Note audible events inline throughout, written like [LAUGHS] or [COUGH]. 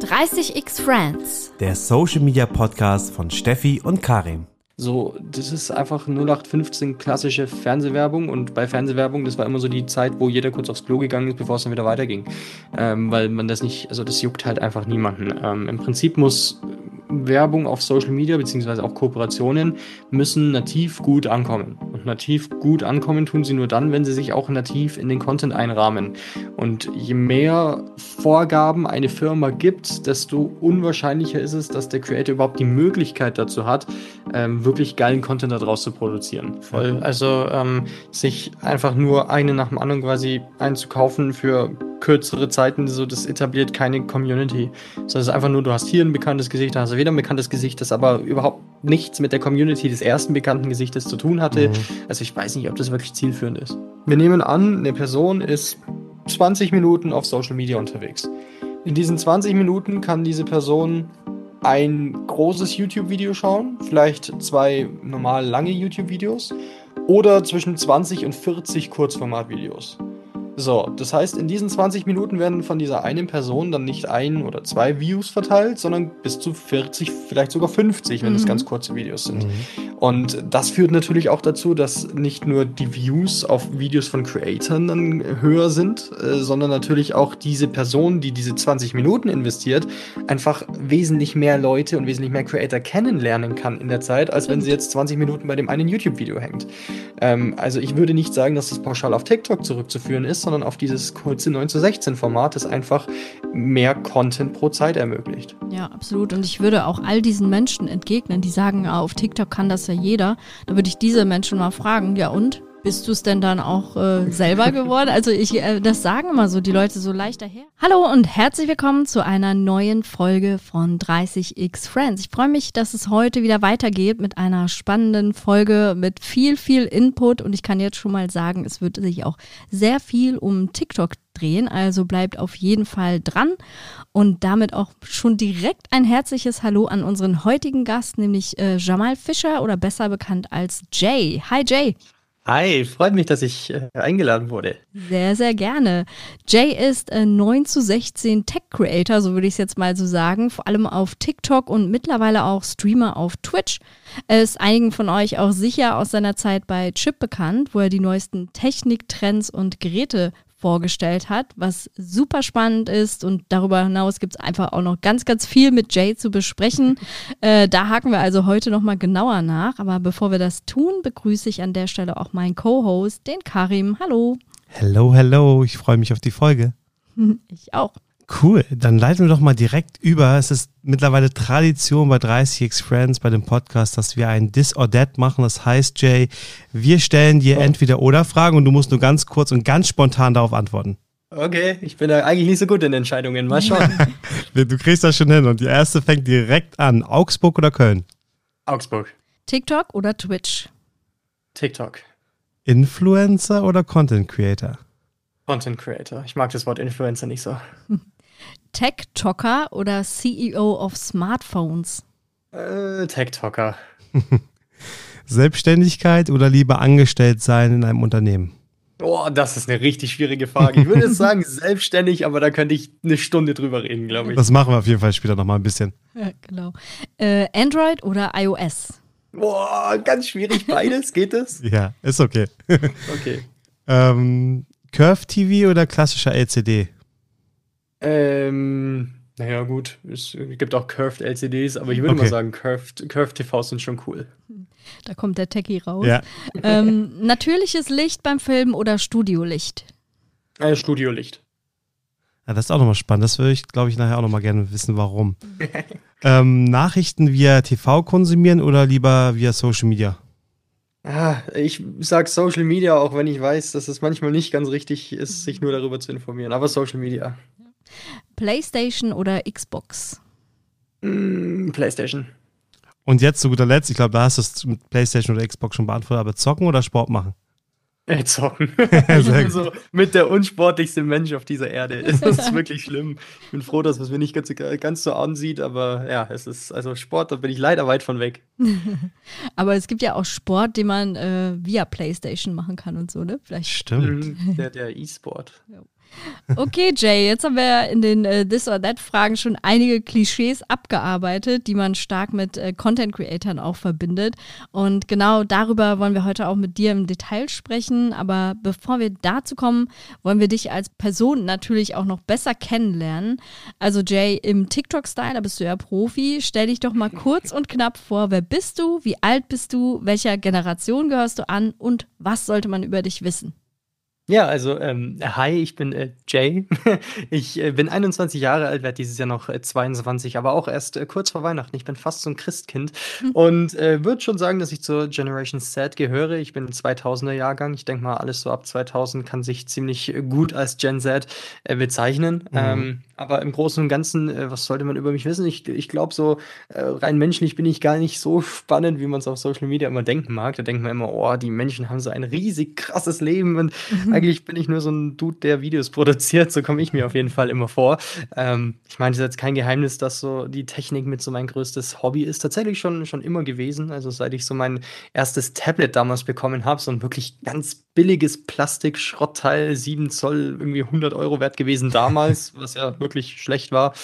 30x Friends. Der Social Media Podcast von Steffi und Karim. So, das ist einfach 0815 klassische Fernsehwerbung und bei Fernsehwerbung, das war immer so die Zeit, wo jeder kurz aufs Klo gegangen ist, bevor es dann wieder weiterging. Ähm, weil man das nicht, also das juckt halt einfach niemanden. Ähm, Im Prinzip muss Werbung auf Social Media beziehungsweise auch Kooperationen müssen nativ gut ankommen. Nativ gut ankommen tun sie nur dann, wenn sie sich auch nativ in den Content einrahmen. Und je mehr Vorgaben eine Firma gibt, desto unwahrscheinlicher ist es, dass der Creator überhaupt die Möglichkeit dazu hat, ähm, wirklich geilen Content daraus zu produzieren. Voll. Also ähm, sich einfach nur eine nach dem anderen quasi einzukaufen für kürzere Zeiten, so das etabliert keine Community. Sondern es ist einfach nur, du hast hier ein bekanntes Gesicht, da hast du wieder ein bekanntes Gesicht, das aber überhaupt nichts mit der Community des ersten bekannten Gesichtes zu tun hatte. Mhm. Also ich weiß nicht, ob das wirklich zielführend ist. Wir nehmen an, eine Person ist 20 Minuten auf Social Media unterwegs. In diesen 20 Minuten kann diese Person ein großes YouTube-Video schauen, vielleicht zwei normal lange YouTube-Videos oder zwischen 20 und 40 Kurzformat-Videos. So, das heißt, in diesen 20 Minuten werden von dieser einen Person dann nicht ein oder zwei Views verteilt, sondern bis zu 40, vielleicht sogar 50, wenn mhm. es ganz kurze Videos sind. Mhm. Und das führt natürlich auch dazu, dass nicht nur die Views auf Videos von Creatoren dann höher sind, äh, sondern natürlich auch diese Person, die diese 20 Minuten investiert, einfach wesentlich mehr Leute und wesentlich mehr Creator kennenlernen kann in der Zeit, als wenn sie jetzt 20 Minuten bei dem einen YouTube-Video hängt. Ähm, also ich würde nicht sagen, dass das pauschal auf TikTok zurückzuführen ist, sondern auf dieses kurze 9 zu 16 Format, das einfach mehr Content pro Zeit ermöglicht. Ja, absolut. Und ich würde auch all diesen Menschen entgegnen, die sagen, ah, auf TikTok kann das ja jeder. Da würde ich diese Menschen mal fragen, ja und? Bist du es denn dann auch äh, selber geworden? Also ich, äh, das sagen immer so die Leute so leicht daher. Hallo und herzlich willkommen zu einer neuen Folge von 30x Friends. Ich freue mich, dass es heute wieder weitergeht mit einer spannenden Folge mit viel, viel Input und ich kann jetzt schon mal sagen, es wird sich auch sehr viel um TikTok drehen, also bleibt auf jeden Fall dran und damit auch schon direkt ein herzliches Hallo an unseren heutigen Gast, nämlich äh, Jamal Fischer oder besser bekannt als Jay. Hi Jay. Hi, freut mich, dass ich äh, eingeladen wurde. Sehr, sehr gerne. Jay ist äh, 9 zu 16 Tech Creator, so würde ich es jetzt mal so sagen, vor allem auf TikTok und mittlerweile auch Streamer auf Twitch. Er ist einigen von euch auch sicher aus seiner Zeit bei Chip bekannt, wo er die neuesten Techniktrends und Geräte vorgestellt hat, was super spannend ist. Und darüber hinaus gibt es einfach auch noch ganz, ganz viel mit Jay zu besprechen. [LAUGHS] äh, da haken wir also heute nochmal genauer nach. Aber bevor wir das tun, begrüße ich an der Stelle auch meinen Co-Host, den Karim. Hallo. Hello, hello. Ich freue mich auf die Folge. [LAUGHS] ich auch. Cool, dann leiten wir doch mal direkt über. Es ist mittlerweile Tradition bei 30x Friends bei dem Podcast, dass wir ein This or That machen. Das heißt, Jay, wir stellen dir oh. entweder oder Fragen und du musst nur ganz kurz und ganz spontan darauf antworten. Okay, ich bin da eigentlich nicht so gut in Entscheidungen. Mal schauen. [LAUGHS] [LAUGHS] du kriegst das schon hin und die erste fängt direkt an. Augsburg oder Köln? Augsburg. TikTok oder Twitch? TikTok. Influencer oder Content Creator? Content Creator. Ich mag das Wort Influencer nicht so. [LAUGHS] Tech-Talker oder CEO of Smartphones? Äh, Tech-Talker. [LAUGHS] Selbstständigkeit oder lieber angestellt sein in einem Unternehmen? Oh, das ist eine richtig schwierige Frage. Ich würde [LAUGHS] jetzt sagen selbstständig, aber da könnte ich eine Stunde drüber reden, glaube ich. Das machen wir auf jeden Fall später nochmal ein bisschen. Ja, genau. Äh, Android oder iOS? Boah, ganz schwierig beides. Geht es? [LAUGHS] Ja, ist okay. okay. ähm, Curve TV oder klassischer LCD? Ähm, naja, gut. Es gibt auch Curved LCDs, aber ich würde okay. mal sagen, Curved, Curved TVs sind schon cool. Da kommt der Techie raus. Ja. Ähm, natürliches Licht beim Film oder Studiolicht? Äh, Studiolicht. Ja, das ist auch nochmal spannend. Das würde ich, glaube ich, nachher auch nochmal gerne wissen, warum. [LAUGHS] ähm, Nachrichten via TV konsumieren oder lieber via Social Media? Ah, ich sag Social Media, auch wenn ich weiß, dass es manchmal nicht ganz richtig ist, sich nur darüber zu informieren. Aber Social Media. PlayStation oder Xbox? Mm, PlayStation. Und jetzt zu guter Letzt, ich glaube, da hast du es mit PlayStation oder Xbox schon beantwortet, aber zocken oder Sport machen? Äh, zocken. [LAUGHS] ich bin so mit der unsportlichste Mensch auf dieser Erde. [LAUGHS] Es ist wirklich schlimm. Ich bin froh, dass es mir nicht ganz, ganz so ansieht, aber ja, es ist, also Sport, da bin ich leider weit von weg. [LAUGHS] aber es gibt ja auch Sport, den man äh, via Playstation machen kann und so, ne? Vielleicht. Stimmt. Mhm, der der E-Sport. Ja. Okay, Jay, jetzt haben wir in den äh, This or That Fragen schon einige Klischees abgearbeitet, die man stark mit äh, Content Creatern auch verbindet. Und genau darüber wollen wir heute auch mit dir im Detail sprechen. Aber bevor wir dazu kommen, wollen wir dich als Person natürlich auch noch besser kennenlernen. Also Jay, im TikTok-Style, da bist du ja Profi. Stell dich doch mal kurz und knapp vor, wer bist du, wie alt bist du, welcher Generation gehörst du an und was sollte man über dich wissen? Ja, also ähm, hi, ich bin äh, Jay. [LAUGHS] ich äh, bin 21 Jahre alt, werde dieses Jahr noch äh, 22, aber auch erst äh, kurz vor Weihnachten. Ich bin fast so ein Christkind mhm. und äh, würde schon sagen, dass ich zur Generation Z gehöre. Ich bin 2000er Jahrgang. Ich denke mal, alles so ab 2000 kann sich ziemlich gut als Gen Z äh, bezeichnen. Mhm. Ähm, aber im Großen und Ganzen, äh, was sollte man über mich wissen? Ich, ich glaube, so äh, rein menschlich bin ich gar nicht so spannend, wie man es auf Social Media immer denken mag. Da denkt man immer, oh, die Menschen haben so ein riesig krasses Leben und mhm eigentlich bin ich nur so ein Dude, der Videos produziert. So komme ich mir auf jeden Fall immer vor. Ähm, ich meine, es ist jetzt kein Geheimnis, dass so die Technik mit so mein größtes Hobby ist. Tatsächlich schon, schon immer gewesen. Also seit ich so mein erstes Tablet damals bekommen habe, so ein wirklich ganz billiges Plastik-Schrottteil, 7 Zoll, irgendwie 100 Euro wert gewesen damals, was ja wirklich schlecht war.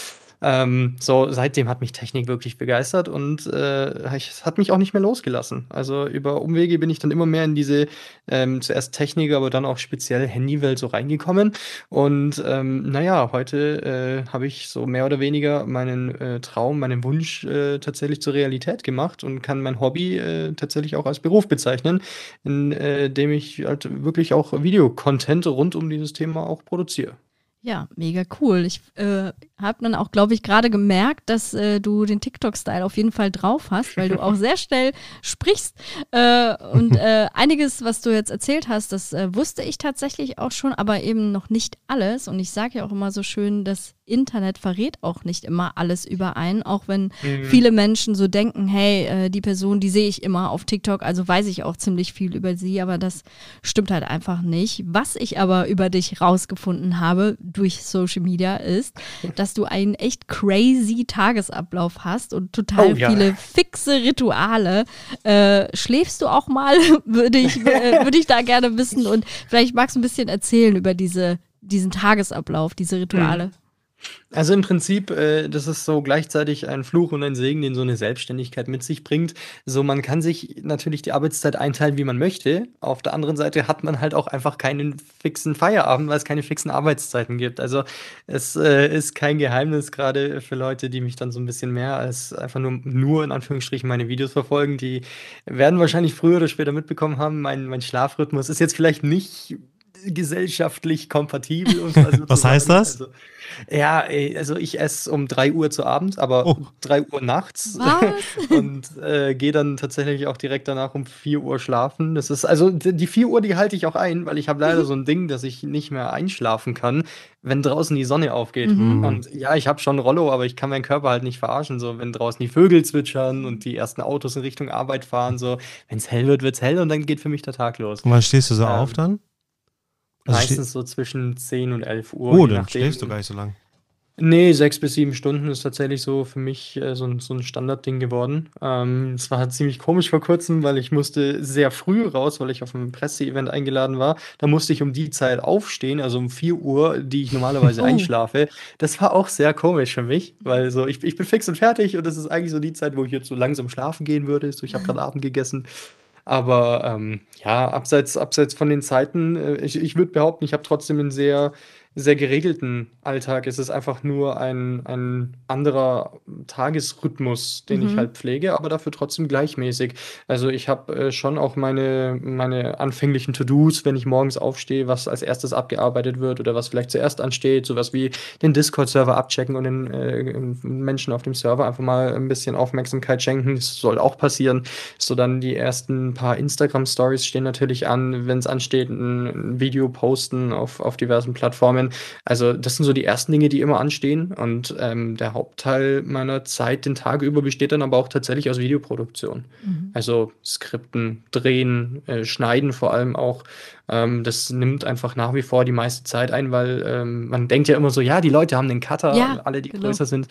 Ähm, so, seitdem hat mich Technik wirklich begeistert und äh, es hat mich auch nicht mehr losgelassen. Also über Umwege bin ich dann immer mehr in diese ähm, zuerst Technik, aber dann auch speziell Handywelt so reingekommen. Und ähm, naja, heute äh, habe ich so mehr oder weniger meinen äh, Traum, meinen Wunsch äh, tatsächlich zur Realität gemacht und kann mein Hobby äh, tatsächlich auch als Beruf bezeichnen, indem äh, ich halt wirklich auch Videocontent rund um dieses Thema auch produziere. Ja, mega cool. Ich äh, habe dann auch, glaube ich, gerade gemerkt, dass äh, du den TikTok-Style auf jeden Fall drauf hast, weil du auch sehr schnell [LAUGHS] sprichst. Äh, und äh, einiges, was du jetzt erzählt hast, das äh, wusste ich tatsächlich auch schon, aber eben noch nicht alles. Und ich sage ja auch immer so schön, das Internet verrät auch nicht immer alles über einen, auch wenn mhm. viele Menschen so denken, hey, äh, die Person, die sehe ich immer auf TikTok, also weiß ich auch ziemlich viel über sie, aber das stimmt halt einfach nicht. Was ich aber über dich rausgefunden habe, durch Social Media ist, [LAUGHS] dass du einen echt crazy Tagesablauf hast und total oh, ja. viele fixe Rituale. Äh, schläfst du auch mal? [LAUGHS] würde ich, äh, [LAUGHS] würde ich da gerne wissen und vielleicht magst du ein bisschen erzählen über diese, diesen Tagesablauf, diese Rituale. Mhm. Also im Prinzip, äh, das ist so gleichzeitig ein Fluch und ein Segen, den so eine Selbstständigkeit mit sich bringt. So, man kann sich natürlich die Arbeitszeit einteilen, wie man möchte. Auf der anderen Seite hat man halt auch einfach keinen fixen Feierabend, weil es keine fixen Arbeitszeiten gibt. Also es äh, ist kein Geheimnis, gerade für Leute, die mich dann so ein bisschen mehr als einfach nur, nur in Anführungsstrichen meine Videos verfolgen, die werden wahrscheinlich früher oder später mitbekommen haben, mein, mein Schlafrhythmus ist jetzt vielleicht nicht gesellschaftlich kompatibel. [LAUGHS] Was heißt das? Also, ja, also ich esse um 3 Uhr zu Abend, aber oh. 3 Uhr nachts [LAUGHS] und äh, gehe dann tatsächlich auch direkt danach um 4 Uhr schlafen. Das ist also die 4 Uhr, die halte ich auch ein, weil ich habe leider so ein Ding, dass ich nicht mehr einschlafen kann, wenn draußen die Sonne aufgeht. Mhm. Und ja, ich habe schon Rollo, aber ich kann meinen Körper halt nicht verarschen. So, wenn draußen die Vögel zwitschern und die ersten Autos in Richtung Arbeit fahren, so, wenn es hell wird, wird es hell und dann geht für mich der Tag los. Und wann stehst du so ähm, auf dann? Also Meistens so zwischen 10 und 11 Uhr. Oh, dann schläfst du gar nicht so lang. Nee, sechs bis sieben Stunden ist tatsächlich so für mich äh, so, ein, so ein Standardding geworden. Ähm, es war halt ziemlich komisch vor kurzem, weil ich musste sehr früh raus, weil ich auf ein Presseevent eingeladen war. Da musste ich um die Zeit aufstehen, also um 4 Uhr, die ich normalerweise oh. [LAUGHS] einschlafe. Das war auch sehr komisch für mich, weil so ich, ich bin fix und fertig und das ist eigentlich so die Zeit, wo ich jetzt so langsam schlafen gehen würde. So, ich habe gerade Abend gegessen. Aber ähm, ja, abseits, abseits von den Zeiten, äh, ich, ich würde behaupten, ich habe trotzdem einen sehr sehr geregelten Alltag. Es ist einfach nur ein, ein anderer Tagesrhythmus, den mhm. ich halt pflege, aber dafür trotzdem gleichmäßig. Also ich habe äh, schon auch meine, meine anfänglichen To-Dos, wenn ich morgens aufstehe, was als erstes abgearbeitet wird oder was vielleicht zuerst ansteht, sowas wie den Discord-Server abchecken und den äh, Menschen auf dem Server einfach mal ein bisschen Aufmerksamkeit schenken. Das soll auch passieren. So dann die ersten paar Instagram-Stories stehen natürlich an, wenn es ansteht, ein Video posten auf, auf diversen Plattformen können. Also das sind so die ersten Dinge, die immer anstehen. Und ähm, der Hauptteil meiner Zeit den Tag über besteht dann aber auch tatsächlich aus Videoproduktion. Mhm. Also Skripten, Drehen, äh, Schneiden vor allem auch. Ähm, das nimmt einfach nach wie vor die meiste Zeit ein, weil ähm, man denkt ja immer so, ja, die Leute haben den Cutter, ja, alle, die genau. größer sind.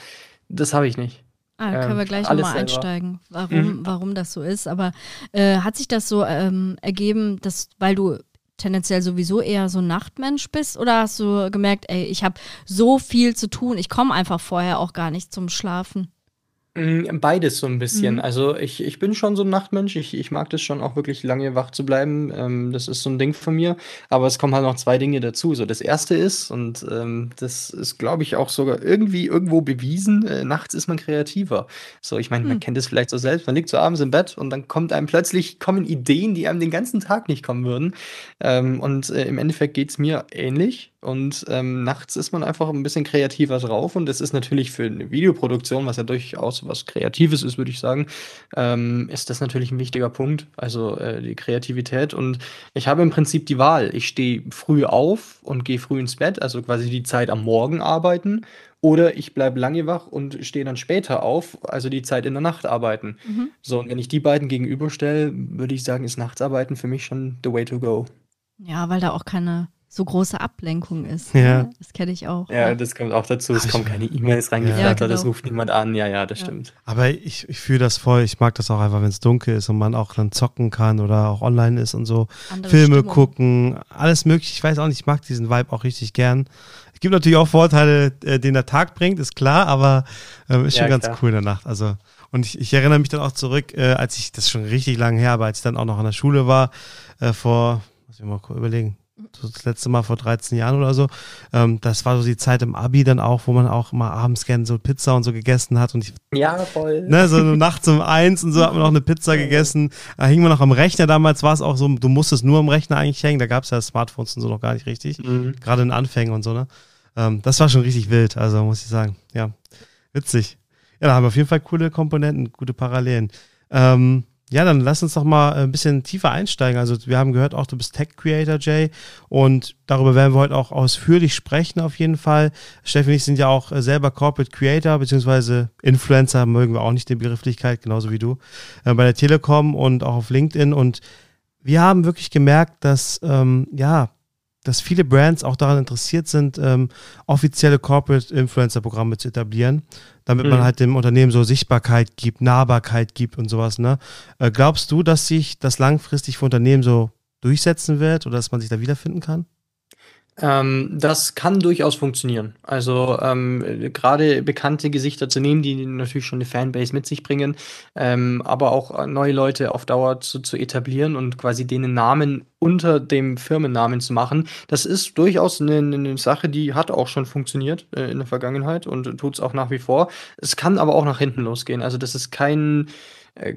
Das habe ich nicht. Ah, da können wir ähm, gleich nochmal einsteigen, warum, mhm. warum das so ist. Aber äh, hat sich das so ähm, ergeben, dass, weil du tendenziell sowieso eher so Nachtmensch bist? Oder hast du gemerkt, ey, ich habe so viel zu tun, ich komme einfach vorher auch gar nicht zum Schlafen? Mm, beides so ein bisschen. Mhm. Also, ich ich bin schon so ein Nachtmensch. Ich ich mag das schon auch wirklich lange wach zu bleiben. Ähm, das ist so ein Ding von mir. Aber es kommen halt noch 2 Dinge dazu. So, das erste ist und, ähm, das ist, glaube ich, auch sogar irgendwie irgendwo bewiesen, äh, nachts ist man kreativer. So, ich meine, man Hm. kennt es vielleicht so selbst. Man liegt so abends im Bett und dann kommt einem plötzlich kommen Ideen, die einem den ganzen Tag nicht kommen würden. Ähm, und, äh, im Endeffekt geht's mir ähnlich. Und, ähm, nachts ist man einfach ein bisschen kreativer drauf und das ist natürlich für eine Videoproduktion, was ja durchaus was Kreatives ist, würde ich sagen, ähm, ist das natürlich ein wichtiger Punkt, also, äh, die Kreativität. Und ich habe im Prinzip die Wahl. Ich stehe früh auf und gehe früh ins Bett, also quasi die Zeit am Morgen arbeiten, oder ich bleibe lange wach und stehe dann später auf, also die Zeit in der Nacht arbeiten. Mhm. So, und wenn ich die beiden gegenüberstelle, würde ich sagen, ist Nachtsarbeiten für mich schon the way to go. Ja, weil da auch keine so große Ablenkung ist. Ja. Ne? Das kenne ich auch. Ja, das kommt auch dazu. Es Ach, kommen keine E-Mails Ja, reingeflattert, es genau. ruft niemand an. Ja, ja, das Ja. stimmt. Aber ich, ich fühle das voll. Ich mag das auch einfach, wenn es dunkel ist und man auch dann zocken kann oder auch online ist und so. Andere Filme Stimmung. gucken, alles mögliche. Ich weiß auch nicht, ich mag diesen Vibe auch richtig gern. Es gibt natürlich auch Vorteile, äh, den der Tag bringt, ist klar, aber ähm, ist schon Ja, ganz klar. cool in der Nacht. Also, und ich, ich erinnere mich dann auch zurück, äh, als ich, das ist schon richtig lange her, aber als ich dann auch noch an der Schule war, äh, vor, muss ich mal kurz überlegen, das letzte Mal vor 13 Jahren oder so, ähm, das war so die Zeit im Abi dann auch, wo man auch mal abends gerne so Pizza und so gegessen hat und ich Ja, voll. ne, so nachts um eins und so hat man noch eine Pizza gegessen. Da hing man noch am Rechner. Damals war es auch so, du musstest nur am Rechner eigentlich hängen. Da gab es ja Smartphones und so noch gar nicht richtig. Mhm. Gerade in Anfängen und so, ne? Ähm, das war schon richtig wild, also muss ich sagen. Ja, witzig. Ja, da haben wir auf jeden Fall coole Komponenten, gute Parallelen. Ähm, ja, dann lass uns doch mal ein bisschen tiefer einsteigen. Also wir haben gehört auch, du bist Tech-Creator, Jay, und darüber werden wir heute auch ausführlich sprechen auf jeden Fall. Steffi und ich sind ja auch äh, selber Corporate Creator, beziehungsweise Influencer, mögen wir auch nicht die Begrifflichkeit, genauso wie du, äh, bei der Telekom und auch auf LinkedIn. Und wir haben wirklich gemerkt, dass, ähm, ja, dass viele Brands auch daran interessiert sind, ähm, offizielle Corporate Influencer Programme zu etablieren, damit man Mhm. halt dem Unternehmen so Sichtbarkeit gibt, Nahbarkeit gibt und sowas. Ne? Äh, glaubst du, dass sich das langfristig für Unternehmen so durchsetzen wird oder dass man sich da wiederfinden kann? Ähm, das kann durchaus funktionieren. Also ähm, äh, gerade bekannte Gesichter zu nehmen, die natürlich schon eine Fanbase mit sich bringen, ähm, aber auch äh, neue Leute auf Dauer zu, zu etablieren und quasi denen Namen unter dem Firmennamen zu machen, das ist durchaus eine, eine Sache, die hat auch schon funktioniert äh, in der Vergangenheit und tut es auch nach wie vor. Es kann aber auch nach hinten losgehen. Also das ist kein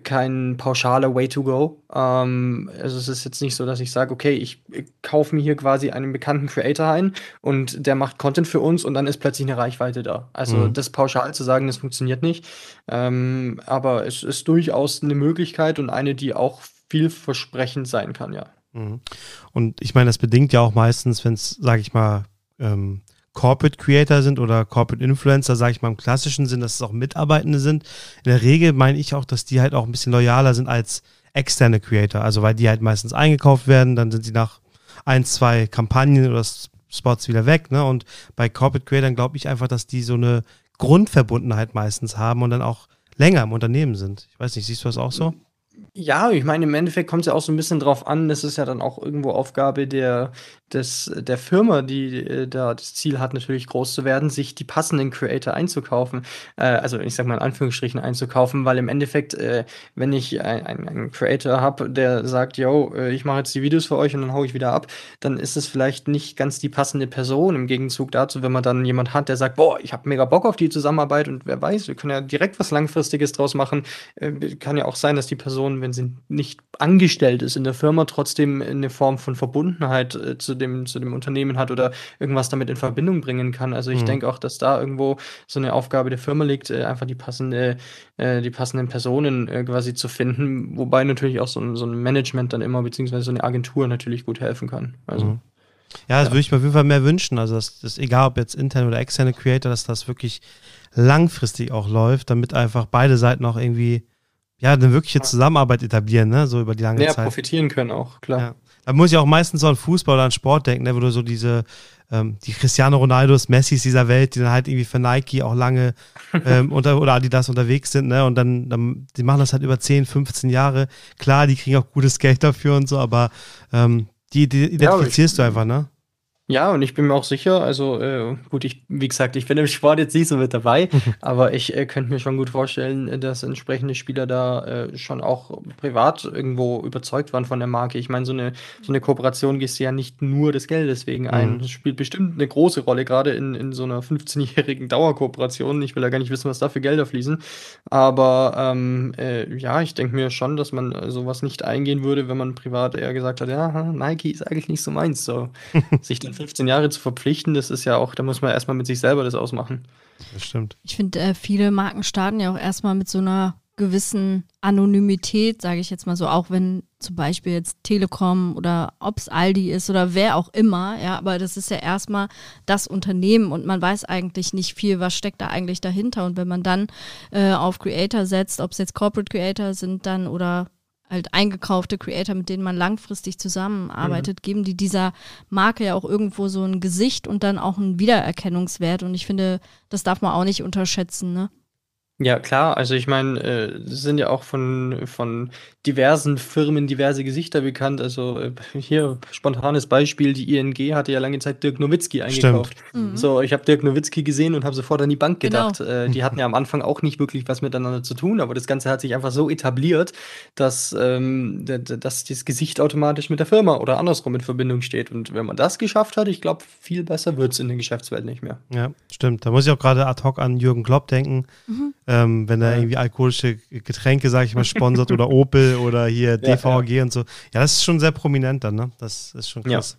kein pauschaler Way to go. Ähm, also es ist jetzt nicht so, dass ich sage, okay, ich, ich kaufe mir hier quasi einen bekannten Creator ein und der macht Content für uns und dann ist plötzlich eine Reichweite da. Also Mhm. das pauschal zu sagen, das funktioniert nicht. Ähm, aber es ist durchaus eine Möglichkeit und eine, die auch vielversprechend sein kann, ja. Mhm. Und ich meine, das bedingt ja auch meistens, wenn es, sage ich mal, ähm, Corporate Creator sind oder Corporate Influencer, sage ich mal im klassischen Sinn, dass es auch Mitarbeitende sind. In der Regel meine ich auch, dass die halt auch ein bisschen loyaler sind als externe Creator. Also weil die halt meistens eingekauft werden, dann sind sie nach ein, zwei Kampagnen oder Spots wieder weg. Ne? Und bei Corporate Creators glaube ich einfach, dass die so eine Grundverbundenheit meistens haben und dann auch länger im Unternehmen sind. Ich weiß nicht, siehst du das auch so? Ja, ich meine, im Endeffekt kommt es ja auch so ein bisschen drauf an, das ist ja dann auch irgendwo Aufgabe der, des, der Firma, die äh, da das Ziel hat, natürlich groß zu werden, sich die passenden Creator einzukaufen. Äh, also ich sag mal in Anführungsstrichen einzukaufen, weil im Endeffekt, äh, wenn ich ein- ein- einen Creator habe, der sagt, yo, äh, ich mache jetzt die Videos für euch und dann hau ich wieder ab, dann ist es vielleicht nicht ganz die passende Person. Im Gegenzug dazu, wenn man dann jemand hat, der sagt, boah, ich habe mega Bock auf die Zusammenarbeit und wer weiß, wir können ja direkt was Langfristiges draus machen. Äh, kann ja auch sein, dass die Person, wenn sie nicht angestellt ist in der Firma, trotzdem eine Form von Verbundenheit zu, dem, zu dem Unternehmen hat oder irgendwas damit in Verbindung bringen kann. Also ich Mhm. denke auch, dass da irgendwo so eine Aufgabe der Firma liegt, äh, einfach die passende, äh, die passenden Personen äh, quasi zu finden, wobei natürlich auch so ein, so ein Management dann immer, beziehungsweise so eine Agentur natürlich gut helfen kann. Also Mhm. Ja, das Ja. würde ich mir auf jeden Fall mehr wünschen. Also, das, egal ob jetzt interne oder externe Creator, dass das wirklich langfristig auch läuft, damit einfach beide Seiten auch irgendwie, ja, eine wirkliche Zusammenarbeit etablieren, ne, so über die lange ja, Zeit. profitieren können auch, klar. Da muss ich auch meistens so an Fußball oder an Sport denken, ne, wo du so diese, ähm, die Cristiano Ronaldos, Messis dieser Welt, die dann halt irgendwie für Nike auch lange [LAUGHS] ähm, unter, oder Adidas unterwegs sind, ne, und dann, dann, die machen das halt über 10, 15 Jahre. Klar, die kriegen auch gutes Geld dafür und so, aber ähm, Die, die identifizierst ja, ich, du einfach, ne? Ja, und ich bin mir auch sicher, also äh, gut, ich, wie gesagt, ich bin im Sport jetzt nicht so mit dabei, [LAUGHS] aber ich äh, könnte mir schon gut vorstellen, äh, dass entsprechende Spieler da äh, schon auch privat irgendwo überzeugt waren von der Marke. Ich meine, so eine, so eine Kooperation gehst du ja nicht nur des Geldes wegen ein. Mhm. Das spielt bestimmt eine große Rolle, gerade in, in so einer 15-jährigen Dauerkooperation. Ich will ja gar nicht wissen, was da für Gelder fließen. Aber ähm, äh, ja, ich denke mir schon, dass man äh, sowas nicht eingehen würde, wenn man privat eher gesagt hat, ja, Nike ist eigentlich nicht so meins. So, [LAUGHS] sich dann 15 Jahre zu verpflichten, das ist ja auch, da muss man erstmal mit sich selber das ausmachen. Das stimmt. Ich finde, äh, viele Marken starten ja auch erstmal mit so einer gewissen Anonymität, sage ich jetzt mal so, auch wenn zum Beispiel jetzt Telekom oder ob es Aldi ist oder wer auch immer, ja, aber das ist ja erstmal das Unternehmen und man weiß eigentlich nicht viel, was steckt da eigentlich dahinter. Und wenn man dann äh, auf Creator setzt, ob es jetzt Corporate Creator sind dann oder halt eingekaufte Creator, mit denen man langfristig zusammenarbeitet, mhm. geben die dieser Marke ja auch irgendwo so ein Gesicht und dann auch einen Wiedererkennungswert. Und ich finde, das darf man auch nicht unterschätzen, ne? Ja, klar. Also ich meine, äh, sind ja auch von, von diversen Firmen diverse Gesichter bekannt. Also äh, hier spontanes Beispiel, die ING hatte ja lange Zeit Dirk Nowitzki eingekauft. Mhm. So, ich habe Dirk Nowitzki gesehen und habe sofort an die Bank genau. gedacht. Genau. Äh, die hatten ja am Anfang auch nicht wirklich was miteinander zu tun, aber das Ganze hat sich einfach so etabliert, dass, ähm, dass das Gesicht automatisch mit der Firma oder andersrum in Verbindung steht. Und wenn man das geschafft hat, ich glaube, viel besser wird es in der Geschäftswelt nicht mehr. Ja, stimmt. Da muss ich auch gerade ad hoc an Jürgen Klopp denken. Mhm ähm, wenn er irgendwie alkoholische Getränke, sag ich mal, sponsert oder [LAUGHS] Opel oder hier DVG ja, ja. und so. Ja, das ist schon sehr prominent dann, ne? Das ist schon krass.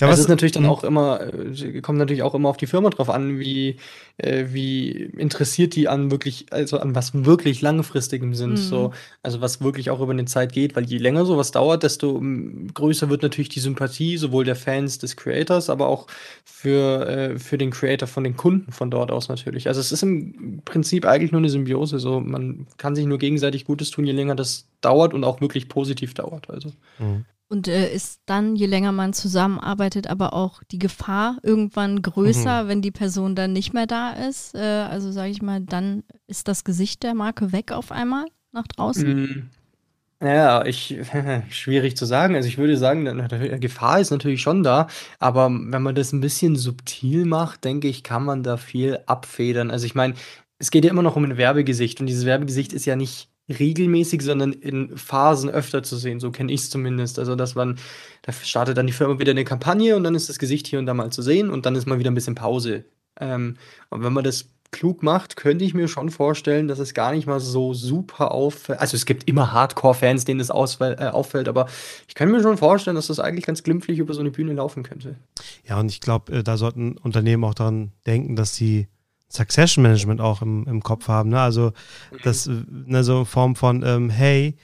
Ja, das ist natürlich dann auch immer, äh, kommt natürlich auch immer auf die Firma drauf an, wie, äh, wie interessiert die an wirklich, also an was wirklich langfristigem sind, mhm. so, also was wirklich auch über eine Zeit geht, weil je länger sowas dauert, desto mm, größer wird natürlich die Sympathie, sowohl der Fans des Creators, aber auch für, äh, für den Creator von den Kunden von dort aus natürlich. Also es ist im Prinzip eigentlich nur eine Symbiose, so, man kann sich nur gegenseitig Gutes tun, je länger das dauert und auch wirklich positiv dauert, also. Mhm. Und äh, ist dann, je länger man zusammenarbeitet, aber auch die Gefahr irgendwann größer, mhm. wenn die Person dann nicht mehr da ist? Äh, also sage ich mal, dann ist das Gesicht der Marke weg auf einmal nach draußen? Mhm. Ja, ich, [LAUGHS] schwierig zu sagen. Also ich würde sagen, die Gefahr ist natürlich schon da, aber wenn man das ein bisschen subtil macht, denke ich, kann man da viel abfedern. Also ich meine, es geht ja immer noch um ein Werbegesicht und dieses Werbegesicht ist ja nicht regelmäßig, sondern in Phasen öfter zu sehen. So kenne ich es zumindest. Also, dass man, da startet dann die Firma wieder eine Kampagne und dann ist das Gesicht hier und da mal zu sehen und dann ist mal wieder ein bisschen Pause. Ähm, und wenn man das klug macht, könnte ich mir schon vorstellen, dass es gar nicht mal so super auffällt. Also es gibt immer Hardcore-Fans, denen das äh, auffällt, aber ich kann mir schon vorstellen, dass das eigentlich ganz glimpflich über so eine Bühne laufen könnte. Ja, und ich glaube, äh, da sollten Unternehmen auch daran denken, dass sie Succession Management auch im, im Kopf haben. Ne? Also das, ne, so in Form von, ähm, hey,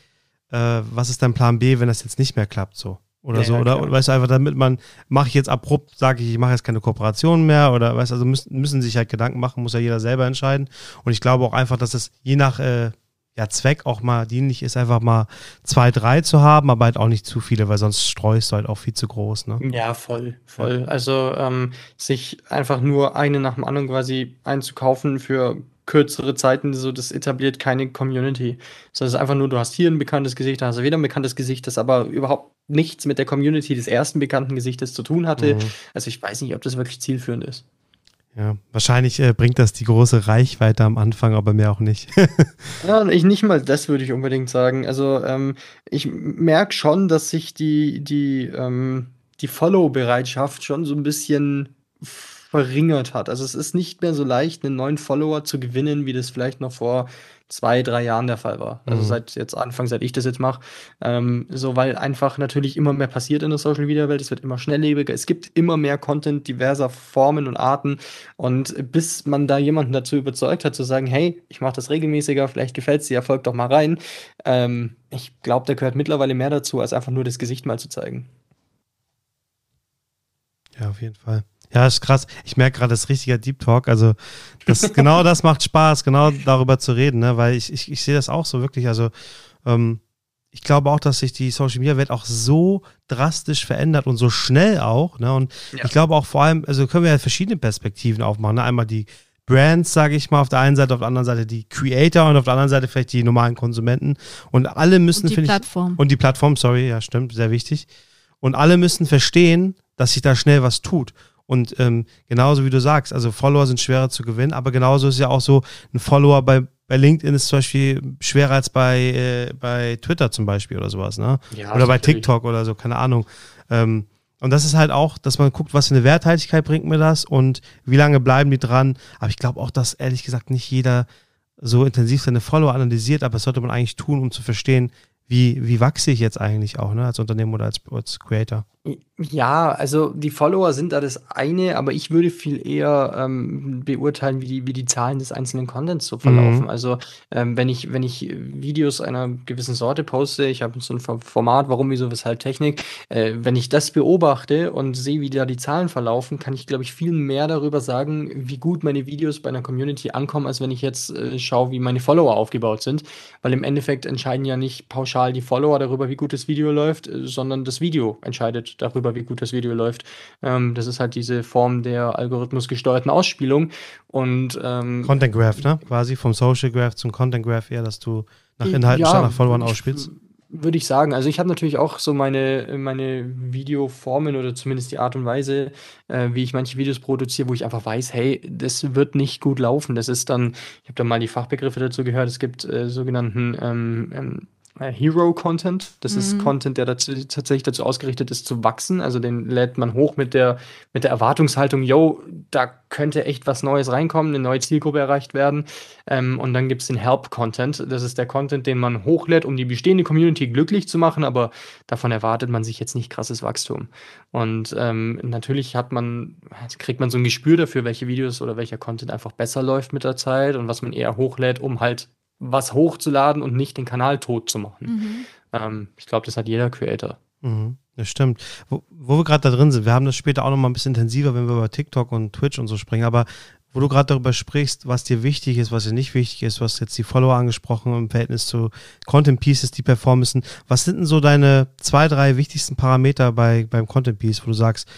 äh, was ist dein Plan B, wenn das jetzt nicht mehr klappt, so? Oder ja, so, oder, oder weißt du, einfach damit man, mache ich jetzt abrupt, sage ich, ich mache jetzt keine Kooperation mehr, oder weißt du, also müssen, müssen sich halt Gedanken machen, muss ja jeder selber entscheiden. Und ich glaube auch einfach, dass es je nach äh, ja, Zweck auch mal dienlich ist, einfach mal zwei, drei zu haben, aber halt auch nicht zu viele, weil sonst streust du halt auch viel zu groß. Ne? Ja, voll, voll. Also ähm, sich einfach nur eine nach dem anderen quasi einzukaufen für kürzere Zeiten, so das etabliert keine Community. So, es ist einfach nur, du hast hier ein bekanntes Gesicht, da hast du wieder ein bekanntes Gesicht, das aber überhaupt nichts mit der Community des ersten bekannten Gesichtes zu tun hatte. Mhm. Also ich weiß nicht, ob das wirklich zielführend ist. Ja, wahrscheinlich äh, bringt das die große Reichweite am Anfang, aber mehr auch nicht. [LAUGHS] ja, ich nicht mal das würde ich unbedingt sagen. Also ähm, ich merke schon, dass sich die, die, ähm, die Follow-Bereitschaft schon so ein bisschen verringert hat. Also es ist nicht mehr so leicht, einen neuen Follower zu gewinnen, wie das vielleicht noch vor zwei, drei Jahren der Fall war. Also mhm. seit jetzt Anfang, seit ich das jetzt mache. Ähm, so, weil einfach natürlich immer mehr passiert in der Social Media Welt. Es wird immer schnelllebiger. Es gibt immer mehr Content diverser Formen und Arten. Und bis man da jemanden dazu überzeugt hat, zu sagen, hey, ich mache das regelmäßiger, vielleicht gefällt es dir, folgt doch mal rein. Ähm, ich glaube, da gehört mittlerweile mehr dazu, als einfach nur das Gesicht mal zu zeigen. Ja, auf jeden Fall. Ja, ist krass. Ich merke gerade, das ist richtiger Deep Talk. Also, das, [LAUGHS] genau das macht Spaß, genau darüber zu reden, ne? weil ich, ich, ich sehe das auch so wirklich. Also, ähm, ich glaube auch, dass sich die Social Media Welt auch so drastisch verändert und so schnell auch. Ne? Und ja. ich glaube auch vor allem, also können wir ja verschiedene Perspektiven aufmachen. Ne? Einmal die Brands, sage ich mal, auf der einen Seite, auf der anderen Seite die Creator und auf der anderen Seite vielleicht die normalen Konsumenten. Und alle müssen, finde ich. Und die Plattform. Und die Plattform, sorry, ja, stimmt, sehr wichtig. Und alle müssen verstehen, dass sich da schnell was tut. Und ähm, genauso wie du sagst, also Follower sind schwerer zu gewinnen, aber genauso ist ja auch so, ein Follower bei, bei LinkedIn ist zum Beispiel schwerer als bei, äh, bei Twitter zum Beispiel oder sowas, ne? Ja, oder bei TikTok oder so, keine Ahnung. Ähm, und das ist halt auch, dass man guckt, was für eine Werthaltigkeit bringt mir das und wie lange bleiben die dran. Aber ich glaube auch, dass ehrlich gesagt nicht jeder so intensiv seine Follower analysiert, aber das sollte man eigentlich tun, um zu verstehen, wie, wie wachse ich jetzt eigentlich auch, ne, als Unternehmen oder als, als Creator? Ja, also die Follower sind da das eine, aber ich würde viel eher ähm, beurteilen, wie die, wie die Zahlen des einzelnen Contents so verlaufen. Mhm. Also ähm, wenn ich, wenn ich Videos einer gewissen Sorte poste, ich habe so ein Format, warum, wieso, weshalb Technik, äh, wenn ich das beobachte und sehe, wie da die Zahlen verlaufen, kann ich, glaube ich, viel mehr darüber sagen, wie gut meine Videos bei einer Community ankommen, als wenn ich jetzt äh, schaue, wie meine Follower aufgebaut sind. Weil im Endeffekt entscheiden ja nicht pauschal die Follower darüber, wie gut das Video läuft, äh, sondern das Video entscheidet darüber, darüber, wie gut das Video läuft. Ähm, das ist halt diese Form der algorithmusgesteuerten Ausspielung. Und ähm, Content Graph, ne? Quasi vom Social Graph zum Content Graph eher, dass du nach Inhalten ja, statt nach Followern ausspielst. Würde ich sagen. Also ich habe natürlich auch so meine, meine Videoformen oder zumindest die Art und Weise, äh, wie ich manche Videos produziere, wo ich einfach weiß, hey, das wird nicht gut laufen. Das ist dann, ich habe da mal die Fachbegriffe dazu gehört, es gibt äh, sogenannten ähm, ähm, äh, Hero-Content. Das mhm. ist Content, der dazu, tatsächlich dazu ausgerichtet ist, zu wachsen. Also den lädt man hoch mit der, mit der Erwartungshaltung, yo, da könnte echt was Neues reinkommen, eine neue Zielgruppe erreicht werden. Ähm, und dann gibt es den Help-Content. Das ist der Content, den man hochlädt, um die bestehende Community glücklich zu machen, aber davon erwartet man sich jetzt nicht krasses Wachstum. Und ähm, natürlich hat man, kriegt man so ein Gespür dafür, welche Videos oder welcher Content einfach besser läuft mit der Zeit und was man eher hochlädt, um halt was hochzuladen und nicht den Kanal tot zu machen. Mhm. Ähm, ich glaube, das hat jeder Creator. Mhm, das stimmt. Wo, wo wir gerade da drin sind, wir haben das später auch noch mal ein bisschen intensiver, wenn wir über TikTok und Twitch und so sprechen, aber wo du gerade darüber sprichst, was dir wichtig ist, was dir nicht wichtig ist, was jetzt die Follower angesprochen im Verhältnis zu Content Pieces, die performen müssen. Was sind denn so deine zwei, drei wichtigsten Parameter bei, beim Content Piece, wo du sagst,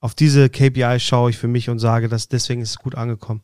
auf diese KPI schaue ich für mich und sage, dass deswegen ist es gut angekommen?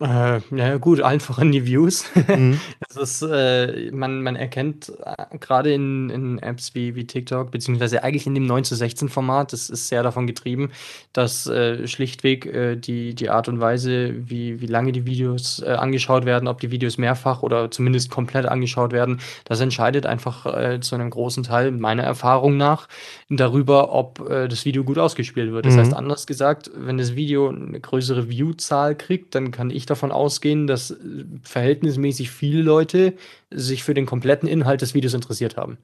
Äh, ja gut, allen voran die Views. Mhm. Das ist, äh, man, man erkennt äh, gerade in, in Apps wie, wie TikTok, beziehungsweise eigentlich in dem 9 zu 16 Format, das ist sehr davon getrieben, dass äh, schlichtweg äh, die, die Art und Weise, wie, wie lange die Videos angeschaut werden, ob die Videos mehrfach oder zumindest komplett angeschaut werden, das entscheidet einfach zu einem großen Teil meiner Erfahrung nach darüber, ob das Video gut ausgespielt wird. Das mhm. heißt, anders gesagt, wenn das Video eine größere Viewzahl kriegt, dann kann ich davon ausgehen, dass äh, verhältnismäßig viele Leute sich für den kompletten Inhalt des Videos interessiert haben.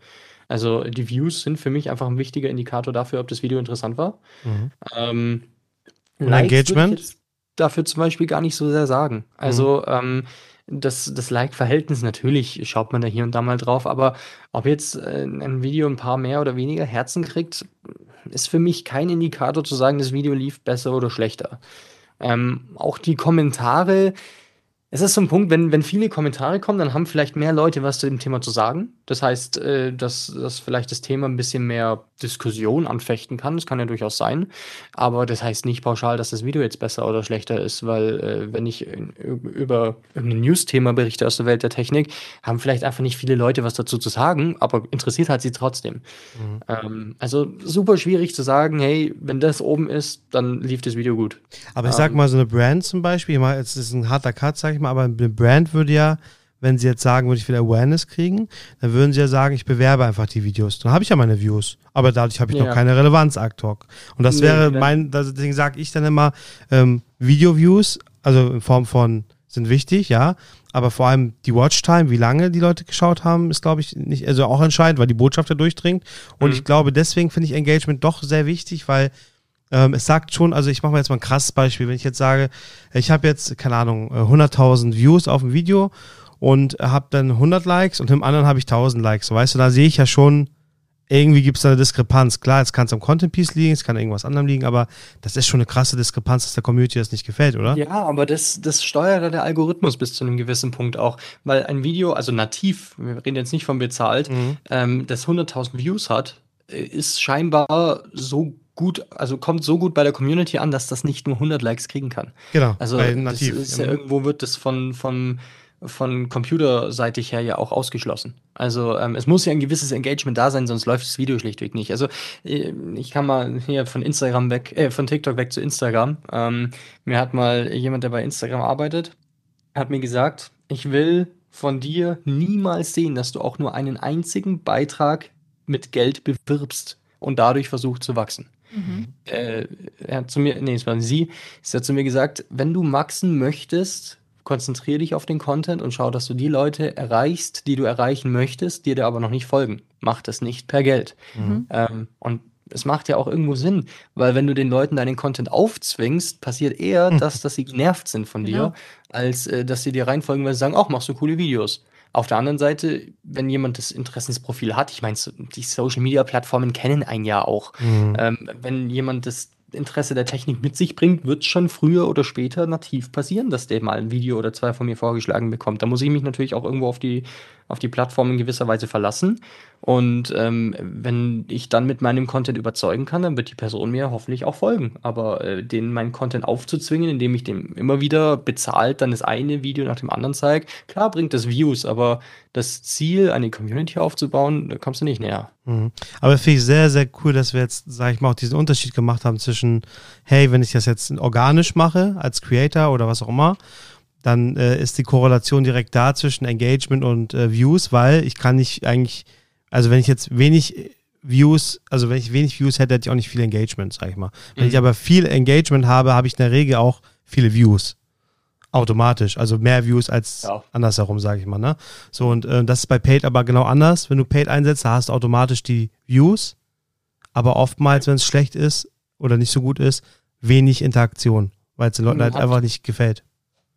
Also die Views sind für mich einfach ein wichtiger Indikator dafür, ob das Video interessant war. Mhm. Ähm, Engagement? dafür zum Beispiel gar nicht so sehr sagen. Also mhm. ähm, das, das Like-Verhältnis, natürlich schaut man da hier und da mal drauf, aber ob jetzt äh, ein Video ein paar mehr oder weniger Herzen kriegt, ist für mich kein Indikator zu sagen, das Video lief besser oder schlechter. Ähm, auch die Kommentare, es ist so ein Punkt, wenn, wenn viele Kommentare kommen, dann haben vielleicht mehr Leute was zu dem Thema zu sagen. Das heißt, äh, dass, dass vielleicht das Thema ein bisschen mehr Diskussion anfechten kann. Das kann ja durchaus sein. Aber das heißt nicht pauschal, dass das Video jetzt besser oder schlechter ist, weil äh, wenn ich über irgendein News-Thema berichte aus der Welt der Technik, haben vielleicht einfach nicht viele Leute was dazu zu sagen, aber interessiert hat sie trotzdem. Mhm. Ähm, also super schwierig zu sagen, hey, wenn das oben ist, dann lief das Video gut. Aber ich sag ähm, mal, so eine Brand zum Beispiel, es ist ein harter Cut, sag ich mal, aber eine Brand würde ja, wenn sie jetzt sagen, würde ich wieder Awareness kriegen, dann würden sie ja sagen, ich bewerbe einfach die Videos. Dann habe ich ja meine Views. Aber dadurch habe ich ja. noch keine Relevanz, Talk. Und das nee, wäre mein, deswegen sage ich dann immer, ähm, Video-Views, also in Form von, sind wichtig, ja. Aber vor allem die Watchtime, wie lange die Leute geschaut haben, ist, glaube ich, nicht, also auch entscheidend, weil die Botschaft da durchdringt. Und mhm. ich glaube, deswegen finde ich Engagement doch sehr wichtig, weil ähm, es sagt schon, also ich mache mal jetzt mal ein krasses Beispiel, wenn ich jetzt sage, ich habe jetzt, keine Ahnung, 100.000 äh, Views auf dem Video und habe dann 100 Likes und im anderen habe ich 1000 Likes. Weißt du, da sehe ich ja schon, irgendwie gibt es da eine Diskrepanz. Klar, jetzt kann es am Content Piece liegen, es kann irgendwas anderem liegen, aber das ist schon eine krasse Diskrepanz, dass der Community das nicht gefällt, oder? Ja, aber das, das steuert der Algorithmus bis zu einem gewissen Punkt auch, weil ein Video, also nativ, wir reden jetzt nicht von bezahlt, mhm. ähm, das 100.000 Views hat, äh, ist scheinbar so gut, also kommt so gut bei der Community an, dass das nicht nur 100 Likes kriegen kann. Genau. Also nativ, ist ja, irgendwo wird das von, von von computerseitig her ja auch ausgeschlossen. Also ähm, es muss ja ein gewisses Engagement da sein, sonst läuft das Video schlichtweg nicht. Also äh, ich kann mal hier von Instagram weg, äh, von TikTok weg zu Instagram. Ähm, mir hat mal jemand, der bei Instagram arbeitet, hat mir gesagt, ich will von dir niemals sehen, dass du auch nur einen einzigen Beitrag mit Geld bewirbst und dadurch versucht zu wachsen. Mhm. Äh, er hat zu mir, nee, es war sie, sie hat zu mir gesagt, wenn du wachsen möchtest, konzentriere dich auf den Content und schau, dass du die Leute erreichst, die du erreichen möchtest, die dir aber noch nicht folgen. Mach das nicht per Geld. Mhm. Ähm, und es macht ja auch irgendwo Sinn, weil wenn du den Leuten deinen Content aufzwingst, passiert eher [LAUGHS] mhm. das, dass sie genervt sind von genau. dir, als äh, dass sie dir reinfolgen, weil sie sagen, ach, machst du coole Videos. Auf der anderen Seite, wenn jemand das Interessensprofil hat, ich meine, die Social-Media-Plattformen kennen einen ja auch. Mhm. Ähm, wenn jemand das Interesse der Technik mit sich bringt, wird es schon früher oder später nativ passieren, dass der mal ein Video oder zwei von mir vorgeschlagen bekommt. Da muss ich mich natürlich auch irgendwo auf die, auf die Plattform in gewisser Weise verlassen. Und ähm, wenn ich dann mit meinem Content überzeugen kann, dann wird die Person mir hoffentlich auch folgen. Aber äh, denen meinen Content aufzuzwingen, indem ich dem immer wieder bezahlt dann das eine Video nach dem anderen zeige, klar bringt das Views, aber das Ziel, eine Community aufzubauen, da kommst du nicht näher. Mhm. Aber finde ich sehr, sehr cool, dass wir jetzt, sage ich mal, auch diesen Unterschied gemacht haben zwischen, hey, wenn ich das jetzt organisch mache, als Creator oder was auch immer, dann äh, ist die Korrelation direkt da zwischen Engagement und äh, Views, weil ich kann nicht eigentlich also wenn ich jetzt wenig Views, also wenn ich wenig Views hätte, hätte ich auch nicht viel Engagement, sag ich mal. Wenn mhm. ich aber viel Engagement habe, habe ich in der Regel auch viele Views. Automatisch. Also mehr Views als ja. andersherum, sage ich mal. Ne? So, und äh, das ist bei Paid aber genau anders. Wenn du Paid einsetzt, da hast du automatisch die Views, aber oftmals, wenn es schlecht ist oder nicht so gut ist, wenig Interaktion, weil es den Leuten halt einfach nicht gefällt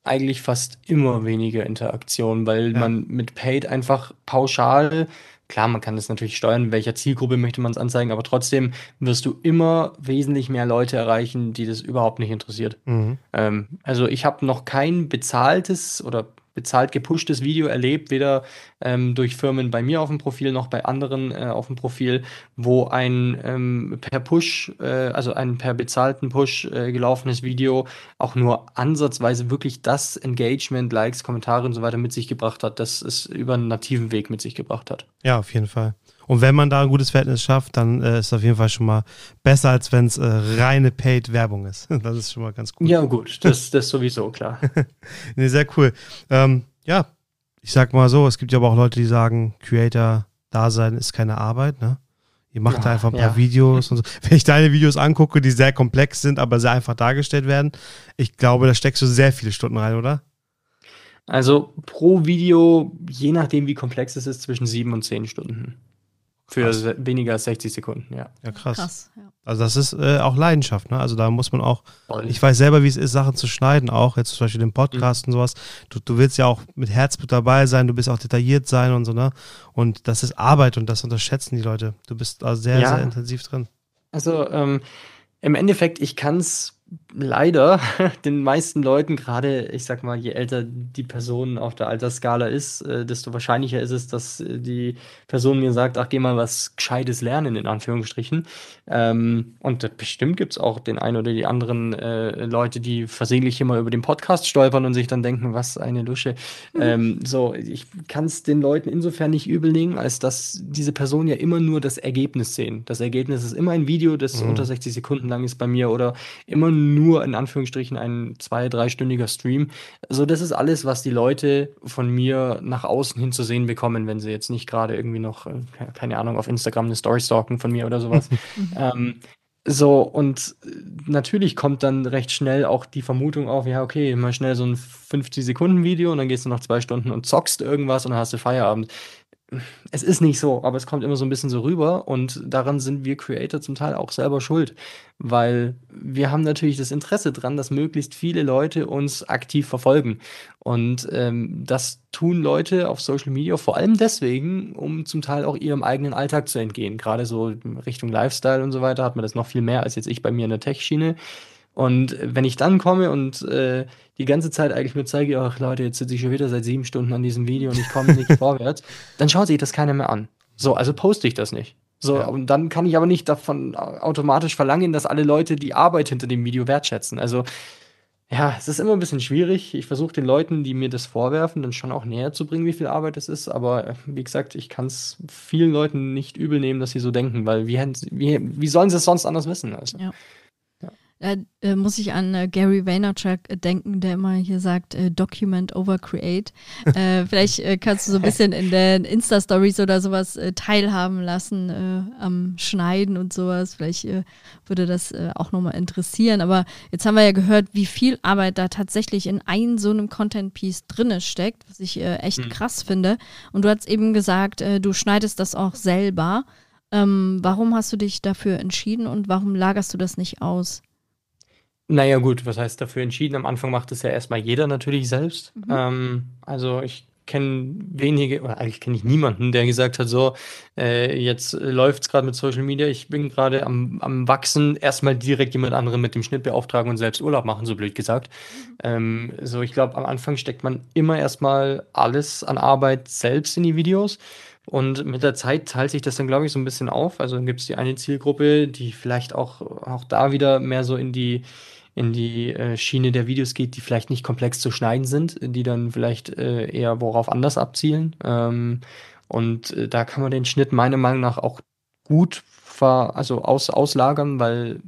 eigentlich fast immer weniger Interaktion, weil ja. man mit Paid einfach pauschal Klar, man kann das natürlich steuern, welcher Zielgruppe möchte man es anzeigen, aber trotzdem wirst du immer wesentlich mehr Leute erreichen, die das überhaupt nicht interessiert. Mhm. Ähm, also ich habe noch kein bezahltes oder bezahlt gepushtes Video erlebt, weder ähm, durch Firmen bei mir auf dem Profil noch bei anderen äh, auf dem Profil, wo ein ähm, per Push, äh, also ein per bezahlten Push äh, gelaufenes Video auch nur ansatzweise wirklich das Engagement, Likes, Kommentare und so weiter mit sich gebracht hat, das es über einen nativen Weg mit sich gebracht hat. Ja, auf jeden Fall. Und wenn man da ein gutes Verhältnis schafft, dann äh, ist es auf jeden Fall schon mal besser, als wenn es äh, reine Paid-Werbung ist. [LAUGHS] das ist schon mal ganz gut. Ja, gut, das, das sowieso, klar. [LAUGHS] nee, sehr cool. Ähm, ja, ich sag mal so, es gibt ja aber auch Leute, die sagen, Creator-Dasein ist keine Arbeit, ne? Ihr macht ja, da einfach ein paar ja. Videos und so. [LAUGHS] Wenn ich deine Videos angucke, die sehr komplex sind, aber sehr einfach dargestellt werden, ich glaube, da steckst du sehr viele Stunden rein, oder? Also pro Video, je nachdem wie komplex es ist, zwischen sieben und zehn Stunden. Für krass. weniger als 60 Sekunden, ja. Ja, krass. krass ja. Also das ist äh, auch Leidenschaft, ne? Also da muss man auch, Voll. ich weiß selber, wie es ist, Sachen zu schneiden, auch jetzt zum Beispiel den Podcast mhm. und sowas. Du, du willst ja auch mit Herzblut dabei sein, du bist auch detailliert sein und so, ne? Und das ist Arbeit und das unterschätzen die Leute. Du bist da sehr, ja. sehr intensiv drin. Also ähm, im Endeffekt, ich kann es leider [LAUGHS] den meisten Leuten, gerade ich sag mal, je älter die Person auf der Altersskala ist, äh, desto wahrscheinlicher ist es, dass äh, die Person mir sagt, ach, geh mal was Gescheites lernen, in Anführungsstrichen. Ähm, und bestimmt gibt es auch den einen oder die anderen äh, Leute, die versehentlich immer über den Podcast stolpern und sich dann denken, was eine Lusche. Mhm. Ähm, so, ich kann es den Leuten insofern nicht übel nehmen, als dass diese Personen ja immer nur das Ergebnis sehen. Das Ergebnis ist immer ein Video, das mhm. unter 60 Sekunden lang ist bei mir oder immer nur in Anführungsstrichen ein zwei-, dreistündiger Stream. Also das ist alles, was die Leute von mir nach außen hin zu sehen bekommen, wenn sie jetzt nicht gerade irgendwie noch, äh, keine Ahnung, auf Instagram eine Story stalken von mir oder sowas. [LAUGHS] ähm, so, und natürlich kommt dann recht schnell auch die Vermutung auf, ja, okay, mal schnell so ein 50-Sekunden-Video und dann gehst du noch zwei Stunden und zockst irgendwas und dann hast du Feierabend es ist nicht so, aber es kommt immer so ein bisschen so rüber und daran sind wir Creator zum Teil auch selber schuld, weil wir haben natürlich das Interesse dran, dass möglichst viele Leute uns aktiv verfolgen und ähm, das tun Leute auf Social Media vor allem deswegen, um zum Teil auch ihrem eigenen Alltag zu entgehen. Gerade so Richtung Lifestyle und so weiter hat man das noch viel mehr als jetzt ich bei mir in der Tech-Schiene. Und wenn ich dann komme und äh, die ganze Zeit eigentlich nur zeige, ach Leute, jetzt sitze ich schon wieder seit sieben Stunden an diesem Video und ich komme nicht [LAUGHS] vorwärts, dann schaut sich das keiner mehr an. So, also poste ich das nicht. So, ja. und dann kann ich aber nicht davon automatisch verlangen, dass alle Leute die Arbeit hinter dem Video wertschätzen. Also Ja, es ist immer ein bisschen schwierig. Ich versuche den Leuten, die mir das vorwerfen, dann schon auch näher zu bringen, wie viel Arbeit es ist. Aber äh, wie gesagt, ich kann es vielen Leuten nicht übel nehmen, dass sie so denken, weil wie, wie, wie sollen sie es sonst anders wissen? Also. Ja. Da äh, muss ich an äh, Gary Vaynerchuk äh, denken, der immer hier sagt, äh, Document over Create. Äh, [LAUGHS] vielleicht äh, kannst du so ein bisschen in den Insta-Stories oder sowas teilhaben lassen am Schneiden und sowas. Vielleicht würde das auch nochmal interessieren. Aber jetzt haben wir ja gehört, wie viel Arbeit da tatsächlich in einem so einem Content-Piece drinne steckt, was ich echt mhm. krass finde. Und du hast eben gesagt, du schneidest das auch selber. Ähm, warum hast du dich dafür entschieden und warum lagerst du das nicht aus? Naja, gut, was heißt dafür entschieden? Am Anfang macht es ja erstmal jeder natürlich selbst. Mhm. Ähm, also ich kenne wenige, oder eigentlich kenne ich niemanden, der gesagt hat, so, äh, jetzt läuft es gerade mit Social Media, ich bin gerade am, am Wachsen, erstmal direkt jemand anderen mit dem Schnitt beauftragen und selbst Urlaub machen, so blöd gesagt. Mhm. Ähm, so, ich glaube, am Anfang steckt man immer erstmal alles an Arbeit selbst in die Videos. Und mit der Zeit teilt sich das dann, glaube ich, so ein bisschen auf. Also dann gibt es die eine Zielgruppe, die vielleicht auch, auch da wieder mehr so in die in die äh, Schiene der Videos geht, die vielleicht nicht komplex zu schneiden sind, die dann vielleicht äh, eher worauf anders abzielen. Ähm, und äh, da kann man den Schnitt meiner Meinung nach auch gut ver also aus auslagern, weil,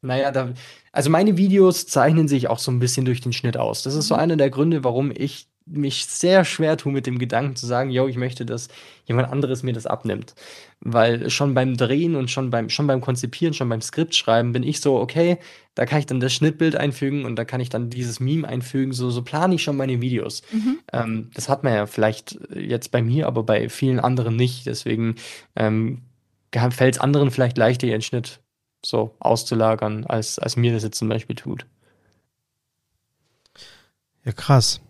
naja, da, also meine Videos zeichnen sich auch so ein bisschen durch den Schnitt aus. Das ist so mhm. einer der Gründe, warum ich mich sehr schwer tue mit dem Gedanken zu sagen, yo, ich möchte, dass jemand anderes mir das abnimmt. Weil schon beim Drehen und schon beim, schon beim Konzipieren, schon beim Skriptschreiben bin ich so, okay, da kann ich dann das Schnittbild einfügen und da kann ich dann dieses Meme einfügen. So, so plane ich schon meine Videos. Mhm. Ähm, das hat man ja vielleicht jetzt bei mir, aber bei vielen anderen nicht. Deswegen ähm, fällt es anderen vielleicht leichter, ihren Schnitt so auszulagern, als, als mir das jetzt zum Beispiel tut. Ja, krass.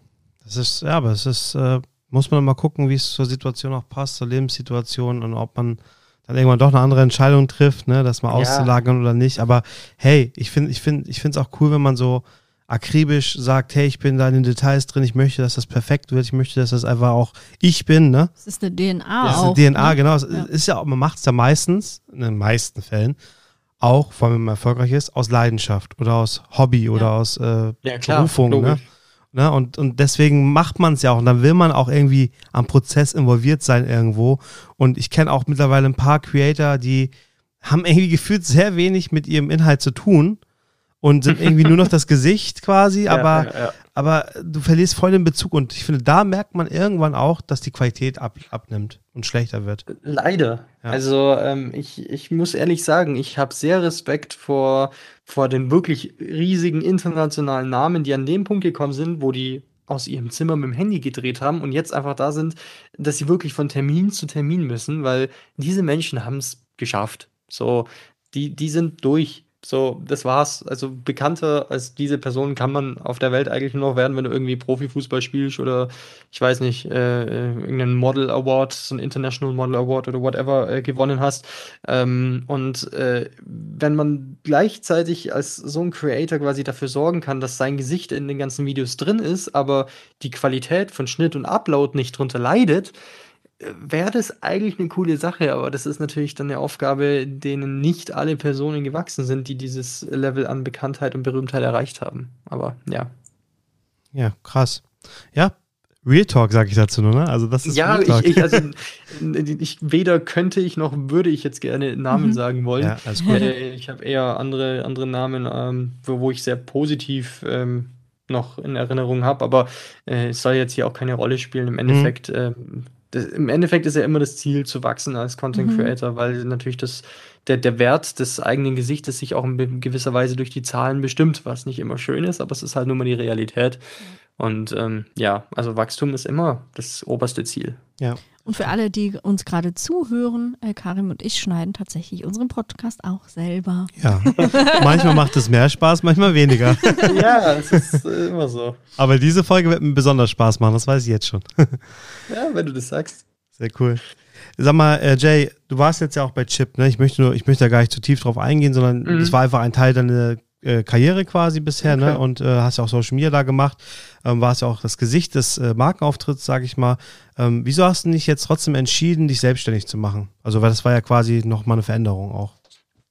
Das ist, ja, aber es ist, äh, muss man mal gucken, wie es zur Situation auch passt, zur Lebenssituation und ob man dann irgendwann doch eine andere Entscheidung trifft, ne, das mal ja. auszulagern oder nicht. Aber hey, ich finde, ich finde, ich finde es auch cool, wenn man so akribisch sagt, hey, ich bin da in den Details drin, ich möchte, dass das perfekt wird, ich möchte, dass das einfach auch ich bin, ne? Das ist eine DNA das ist eine DNA, ne? genau. Es ja. ist ja, man macht es ja meistens, in den meisten Fällen, auch, vor allem wenn man erfolgreich ist, aus Leidenschaft oder aus Hobby oder aus äh, ja, klar, Berufung, ne? Ne? Und, und deswegen macht man es ja auch. Und dann will man auch irgendwie am Prozess involviert sein irgendwo. Und ich kenne auch mittlerweile ein paar Creator, die haben irgendwie [LAUGHS] gefühlt sehr wenig mit ihrem Inhalt zu tun und sind irgendwie nur noch das Gesicht quasi, aber, ja, ja, ja. aber du verlierst voll den Bezug und ich finde, da merkt man irgendwann auch, dass die Qualität ab, abnimmt und schlechter wird. Leider. Also ähm, ich, ich muss ehrlich sagen, ich habe sehr Respekt vor, vor den wirklich riesigen internationalen Namen, die an dem Punkt gekommen sind, wo die aus ihrem Zimmer mit dem Handy gedreht haben und jetzt einfach da sind, dass sie wirklich von Termin zu Termin müssen, weil diese Menschen haben es geschafft. So, die, die sind durch. So, das war's. Also bekannter als diese Person kann man auf der Welt eigentlich nur noch werden, wenn du irgendwie Profifußball spielst oder ich weiß nicht, äh, äh irgendeinen Model Award, so ein International Model Award oder whatever äh, gewonnen hast. Ähm, und äh, wenn man gleichzeitig als so ein Creator quasi dafür sorgen kann, dass sein Gesicht in den ganzen Videos drin ist, aber die Qualität von Schnitt und Upload nicht drunter leidet, wäre das eigentlich eine coole Sache, aber das ist natürlich dann eine Aufgabe, denen nicht alle Personen gewachsen sind, die dieses Level an Bekanntheit und Berühmtheit erreicht haben. Aber ja. Ja, krass. Ja, Real Talk sage ich dazu nur, ne? Also das ist ja, Real Talk. Ich, ich, also, [LAUGHS] ich, weder könnte ich noch würde ich jetzt gerne Namen mhm. sagen wollen. Ja, alles gut. Äh, ich habe eher andere, andere Namen, ähm, wo, wo ich sehr positiv ähm, noch in Erinnerung habe, aber äh, es soll jetzt hier auch keine Rolle spielen. Im mhm. Endeffekt mhm. ähm, das, im Endeffekt ist ja immer das Ziel zu wachsen als Content mhm. Creator, mhm. weil natürlich das, der, der Wert des eigenen Gesichtes sich auch in gewisser Weise durch die Zahlen bestimmt, was nicht immer schön ist, aber es ist halt nur mal die Realität. Und ähm, ja, also Wachstum ist immer das oberste Ziel. Ja. Und für alle, die uns gerade zuhören, äh, Karim und ich schneiden tatsächlich unseren Podcast auch selber. Ja, manchmal macht es mehr Spaß, manchmal weniger. [LAUGHS] ja, es ist äh, immer so. Aber diese Folge wird mir besonders Spaß machen, das weiß ich jetzt schon. [LAUGHS] ja, wenn du das sagst. Sehr cool. Sag mal, äh, Jay, du warst jetzt ja auch bei Chip, ne? Ich möchte nur, ich möchte da gar nicht zu tief drauf eingehen, sondern es mhm. war einfach ein Teil deiner äh, Karriere quasi bisher, ne? okay. ne? Und äh, hast ja auch Social Media da gemacht, ähm, warst ja auch das Gesicht des äh, Markenauftritts, sag ich mal. Ähm, wieso hast du dich jetzt trotzdem entschieden, dich selbstständig zu machen? Also, weil das war ja quasi nochmal eine Veränderung auch.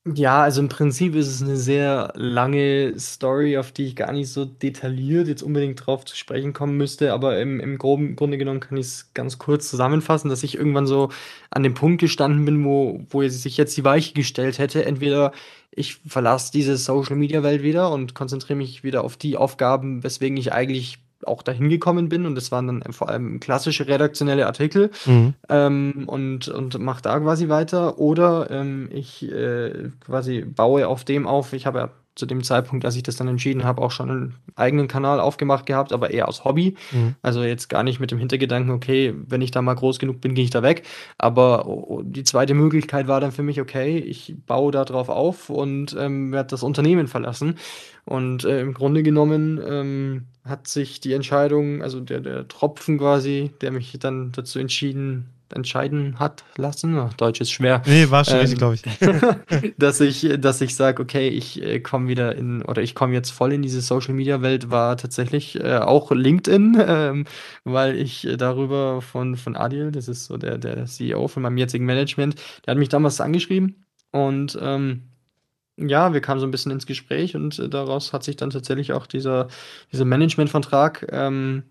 Ja, also im Prinzip ist es eine sehr lange Story, auf die ich gar nicht so detailliert jetzt unbedingt drauf zu sprechen kommen müsste, aber im im groben Grunde genommen kann ich es ganz kurz zusammenfassen, dass ich irgendwann so an dem Punkt gestanden bin, wo wo sich jetzt die Weiche gestellt hätte. Entweder ich verlasse diese Social-Media-Welt wieder und konzentriere mich wieder auf die Aufgaben, weswegen ich eigentlich auch dahin gekommen bin und das waren dann vor allem klassische redaktionelle Artikel mhm. ähm, und, und mache da quasi weiter oder ähm, ich äh, quasi baue auf dem auf. Ich habe ja zu dem Zeitpunkt, als ich das dann entschieden habe, auch schon einen eigenen Kanal aufgemacht gehabt, aber eher aus Hobby. Mhm. Also jetzt gar nicht mit dem Hintergedanken, okay, wenn ich da mal groß genug bin, gehe ich da weg. Aber die zweite Möglichkeit war dann für mich, okay, ich baue da drauf auf und ähm, werde das Unternehmen verlassen. Und äh, im Grunde genommen ähm, hat sich die Entscheidung, also der, der Tropfen quasi, der mich dann dazu entschieden, entscheiden hat lassen. Deutsch ist schwer. Nee, war schon ähm, richtig, glaube ich. [LAUGHS] dass ich, dass ich sage, okay, ich äh, komme wieder in, oder ich komme jetzt voll in diese Social Media Welt, war tatsächlich äh, auch LinkedIn, [LAUGHS] ähm, weil ich äh, darüber von, von Adil, das ist so der, der CEO von meinem jetzigen Management, der hat mich damals angeschrieben und ähm, ja, wir kamen so ein bisschen ins Gespräch und äh, daraus hat sich dann tatsächlich auch dieser, dieser Managementvertrag ähm,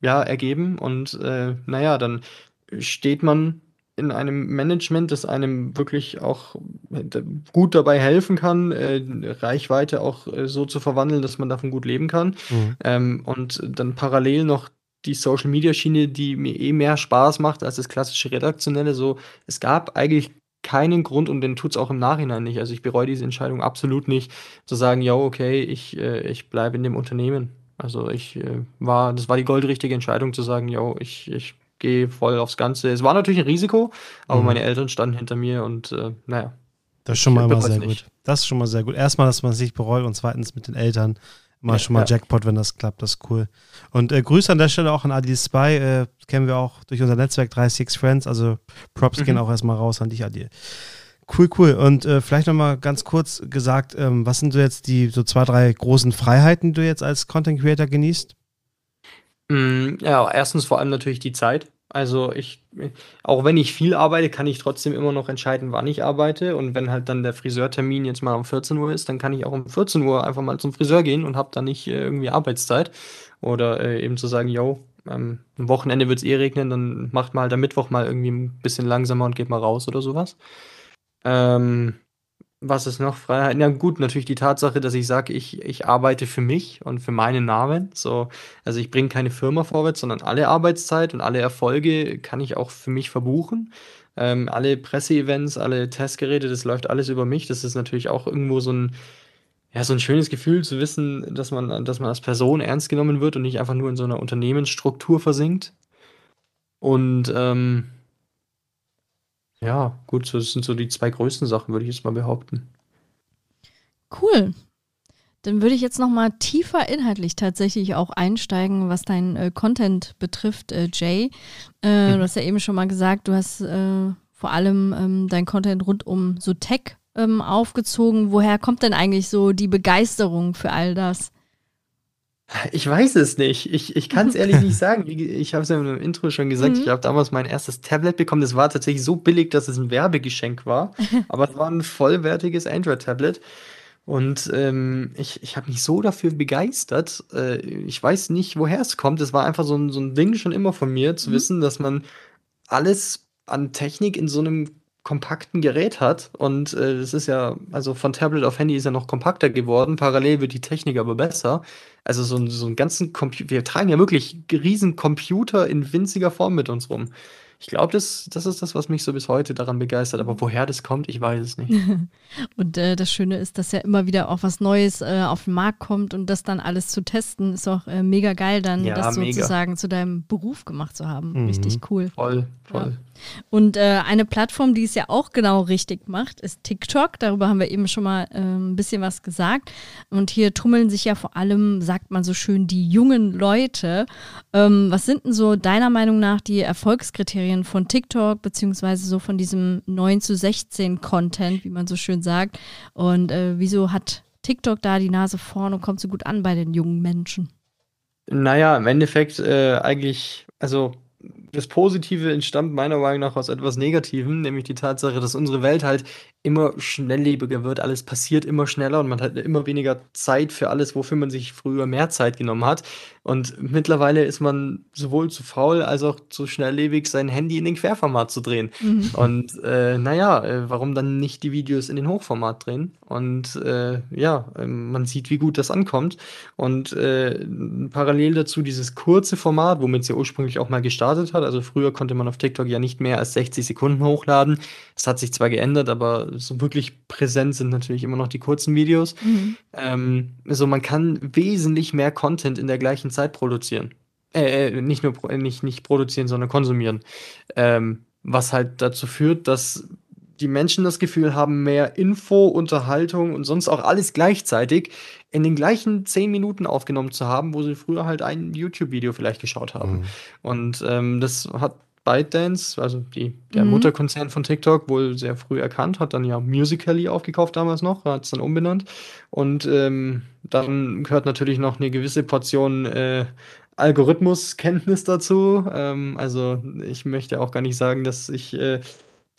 ja, ergeben. Und äh, naja, dann steht man in einem Management, das einem wirklich auch äh, gut dabei helfen kann, äh, Reichweite auch äh, so zu verwandeln, dass man davon gut leben kann. Mhm. Ähm, und dann parallel noch die Social Media Schiene, die mir eh mehr Spaß macht als das klassische redaktionelle. So, es gab eigentlich keinen Grund und den tut es auch im Nachhinein nicht. Also ich bereue diese Entscheidung absolut nicht, zu sagen, ja, okay, ich, äh, ich bleibe in dem Unternehmen. Also ich äh, war, das war die goldrichtige Entscheidung zu sagen, ja, ich, ich gehe voll aufs Ganze. Es war natürlich ein Risiko, aber mhm. meine Eltern standen hinter mir und äh, naja. Das ist schon mal immer sehr nicht. gut. Das ist schon mal sehr gut. Erstmal, dass man sich bereut und zweitens mit den Eltern. Mal ja, schon mal ja. Jackpot, wenn das klappt, das ist cool. Und äh, Grüße an der Stelle auch an Adi Spy, äh, kennen wir auch durch unser Netzwerk 36 Friends, also Props mhm. gehen auch erstmal raus an dich, Adi. Cool, cool. Und äh, vielleicht nochmal ganz kurz gesagt, ähm, was sind so jetzt die so zwei, drei großen Freiheiten, die du jetzt als Content Creator genießt? Mm, ja, erstens vor allem natürlich die Zeit. Also ich, auch wenn ich viel arbeite, kann ich trotzdem immer noch entscheiden, wann ich arbeite. Und wenn halt dann der Friseurtermin jetzt mal um 14 Uhr ist, dann kann ich auch um 14 Uhr einfach mal zum Friseur gehen und habe dann nicht äh, irgendwie Arbeitszeit. Oder äh, eben zu sagen, yo, ähm, am Wochenende wird es eh regnen, dann macht mal am Mittwoch mal irgendwie ein bisschen langsamer und geht mal raus oder sowas. Ähm, was ist noch Freiheit? Ja gut, natürlich die Tatsache, dass ich sage, ich, ich arbeite für mich und für meinen Namen. So, also ich bringe keine Firma vorwärts, sondern alle Arbeitszeit und alle Erfolge kann ich auch für mich verbuchen. Ähm, alle Presseevents, alle Testgeräte, das läuft alles über mich. Das ist natürlich auch irgendwo so ein, ja, so ein schönes Gefühl zu wissen, dass man, dass man als Person ernst genommen wird und nicht einfach nur in so einer Unternehmensstruktur versinkt. Und ähm, ja, gut, das sind so die zwei größten Sachen, würde ich jetzt mal behaupten. Cool. Dann würde ich jetzt noch mal tiefer inhaltlich tatsächlich auch einsteigen, was dein äh, Content betrifft, äh, Jay. Äh, mhm. Du hast ja eben schon mal gesagt, du hast äh, vor allem ähm, dein Content rund um so Tech ähm, aufgezogen. Woher kommt denn eigentlich so die Begeisterung für all das? Ich weiß es nicht. Ich, ich kann es ehrlich [LAUGHS] nicht sagen. Ich habe es ja im Intro schon gesagt, mhm. ich habe damals mein erstes Tablet bekommen. Das war tatsächlich so billig, dass es ein Werbegeschenk war. [LAUGHS] Aber es war ein vollwertiges Android-Tablet. Und ähm, ich, ich habe mich so dafür begeistert. Äh, ich weiß nicht, woher es kommt. Es war einfach so ein, so ein Ding schon immer von mir, zu mhm. wissen, dass man alles an Technik in so einem kompakten Gerät hat. Und äh, das ist ja, also von Tablet auf Handy ist ja noch kompakter geworden. Parallel wird die Technik aber besser. Also so, so einen ganzen Computer, wir tragen ja wirklich riesen Computer in winziger Form mit uns rum. Ich glaube, das, das ist das, was mich so bis heute daran begeistert. Aber woher das kommt, ich weiß es nicht. [LAUGHS] und äh, das Schöne ist, dass ja immer wieder auch was Neues äh, auf den Markt kommt und das dann alles zu testen, ist auch äh, mega geil, dann ja, das mega. sozusagen zu deinem Beruf gemacht zu haben. Mhm. Richtig cool. Voll, voll. Ja. Und äh, eine Plattform, die es ja auch genau richtig macht, ist TikTok. Darüber haben wir eben schon mal äh, ein bisschen was gesagt. Und hier tummeln sich ja vor allem, sagt man so schön, die jungen Leute. Ähm, was sind denn so deiner Meinung nach die Erfolgskriterien von TikTok, beziehungsweise so von diesem 9 zu 16 Content, wie man so schön sagt? Und äh, wieso hat TikTok da die Nase vorn und kommt so gut an bei den jungen Menschen? Naja, im Endeffekt äh, eigentlich, also das Positive entstammt meiner Meinung nach aus etwas Negativem, nämlich die Tatsache, dass unsere Welt halt immer schnelllebiger wird, alles passiert immer schneller und man hat immer weniger Zeit für alles, wofür man sich früher mehr Zeit genommen hat. Und mittlerweile ist man sowohl zu faul als auch zu schnelllebig, sein Handy in den Querformat zu drehen. Mhm. Und äh, naja, äh, warum dann nicht die Videos in den Hochformat drehen? Und äh, ja, ähm, man sieht, wie gut das ankommt. Und äh, parallel dazu dieses kurze Format, womit es ja ursprünglich auch mal gestartet hat. Also früher konnte man auf TikTok ja nicht mehr als 60 Sekunden hochladen. Das hat sich zwar geändert, aber so wirklich präsent sind natürlich immer noch die kurzen Videos. Mhm. Ähm, also man kann wesentlich mehr Content in der gleichen Zeit produzieren. Äh, äh nicht nur nicht, nicht produzieren, sondern konsumieren. Ähm, was halt dazu führt, dass die Menschen das Gefühl haben, mehr Info, Unterhaltung und sonst auch alles gleichzeitig in den gleichen zehn Minuten aufgenommen zu haben, wo sie früher halt ein YouTube-Video vielleicht geschaut haben. Mhm. Und ähm, das hat ByteDance, also die, der mhm. Mutterkonzern von TikTok, wohl sehr früh erkannt, hat dann ja Musically aufgekauft damals noch, hat es dann umbenannt. Und ähm, dann gehört natürlich noch eine gewisse Portion äh, Algorithmuskenntnis dazu. Ähm, also ich möchte auch gar nicht sagen, dass ich äh,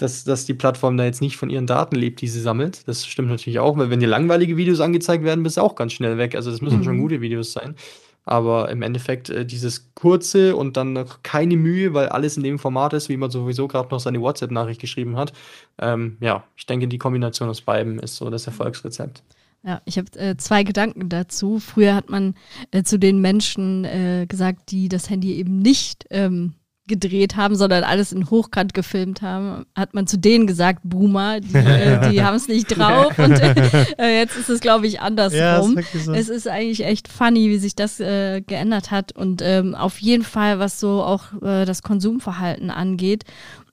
dass, dass die Plattform da jetzt nicht von ihren Daten lebt, die sie sammelt. Das stimmt natürlich auch, weil wenn dir langweilige Videos angezeigt werden, bist du auch ganz schnell weg. Also das müssen mhm. schon gute Videos sein. Aber im Endeffekt äh, dieses kurze und dann noch keine Mühe, weil alles in dem Format ist, wie man sowieso gerade noch seine WhatsApp-Nachricht geschrieben hat. Ähm, ja, ich denke, die Kombination aus beiden ist so das Erfolgsrezept. Ja, ich habe äh, zwei Gedanken dazu. Früher hat man äh, zu den Menschen äh, gesagt, die das Handy eben nicht ähm, gedreht haben, sondern alles in Hochkant gefilmt haben, hat man zu denen gesagt, Boomer, die, äh, die [LAUGHS] haben es nicht drauf. Und äh, [LAUGHS] jetzt ist es, glaube ich, andersrum. Ja, so. Es ist eigentlich echt funny, wie sich das äh, geändert hat. Und ähm, auf jeden Fall, was so auch äh, das Konsumverhalten angeht.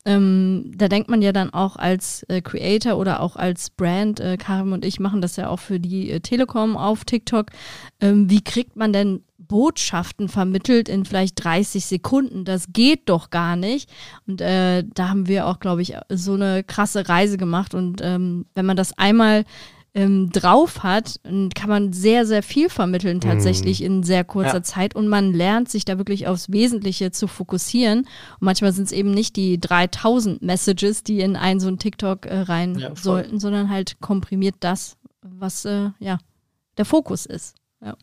Ähm, da denkt man ja dann auch als äh, Creator oder auch als Brand, äh, Karim und ich machen das ja auch für die äh, Telekom auf TikTok. Ähm, wie kriegt man denn Botschaften vermittelt in vielleicht 30 Sekunden. Das geht doch gar nicht. Und äh, da haben wir auch, glaube ich, so eine krasse Reise gemacht. Und ähm, wenn man das einmal ähm, drauf hat, kann man sehr, sehr viel vermitteln tatsächlich mm. in sehr kurzer ja. Zeit. Und man lernt sich da wirklich aufs Wesentliche zu fokussieren. Und manchmal sind es eben nicht die 3000 Messages, die in einen so einen TikTok äh, rein ja, sollten, sondern halt komprimiert das, was äh, ja der Fokus ist. Ja.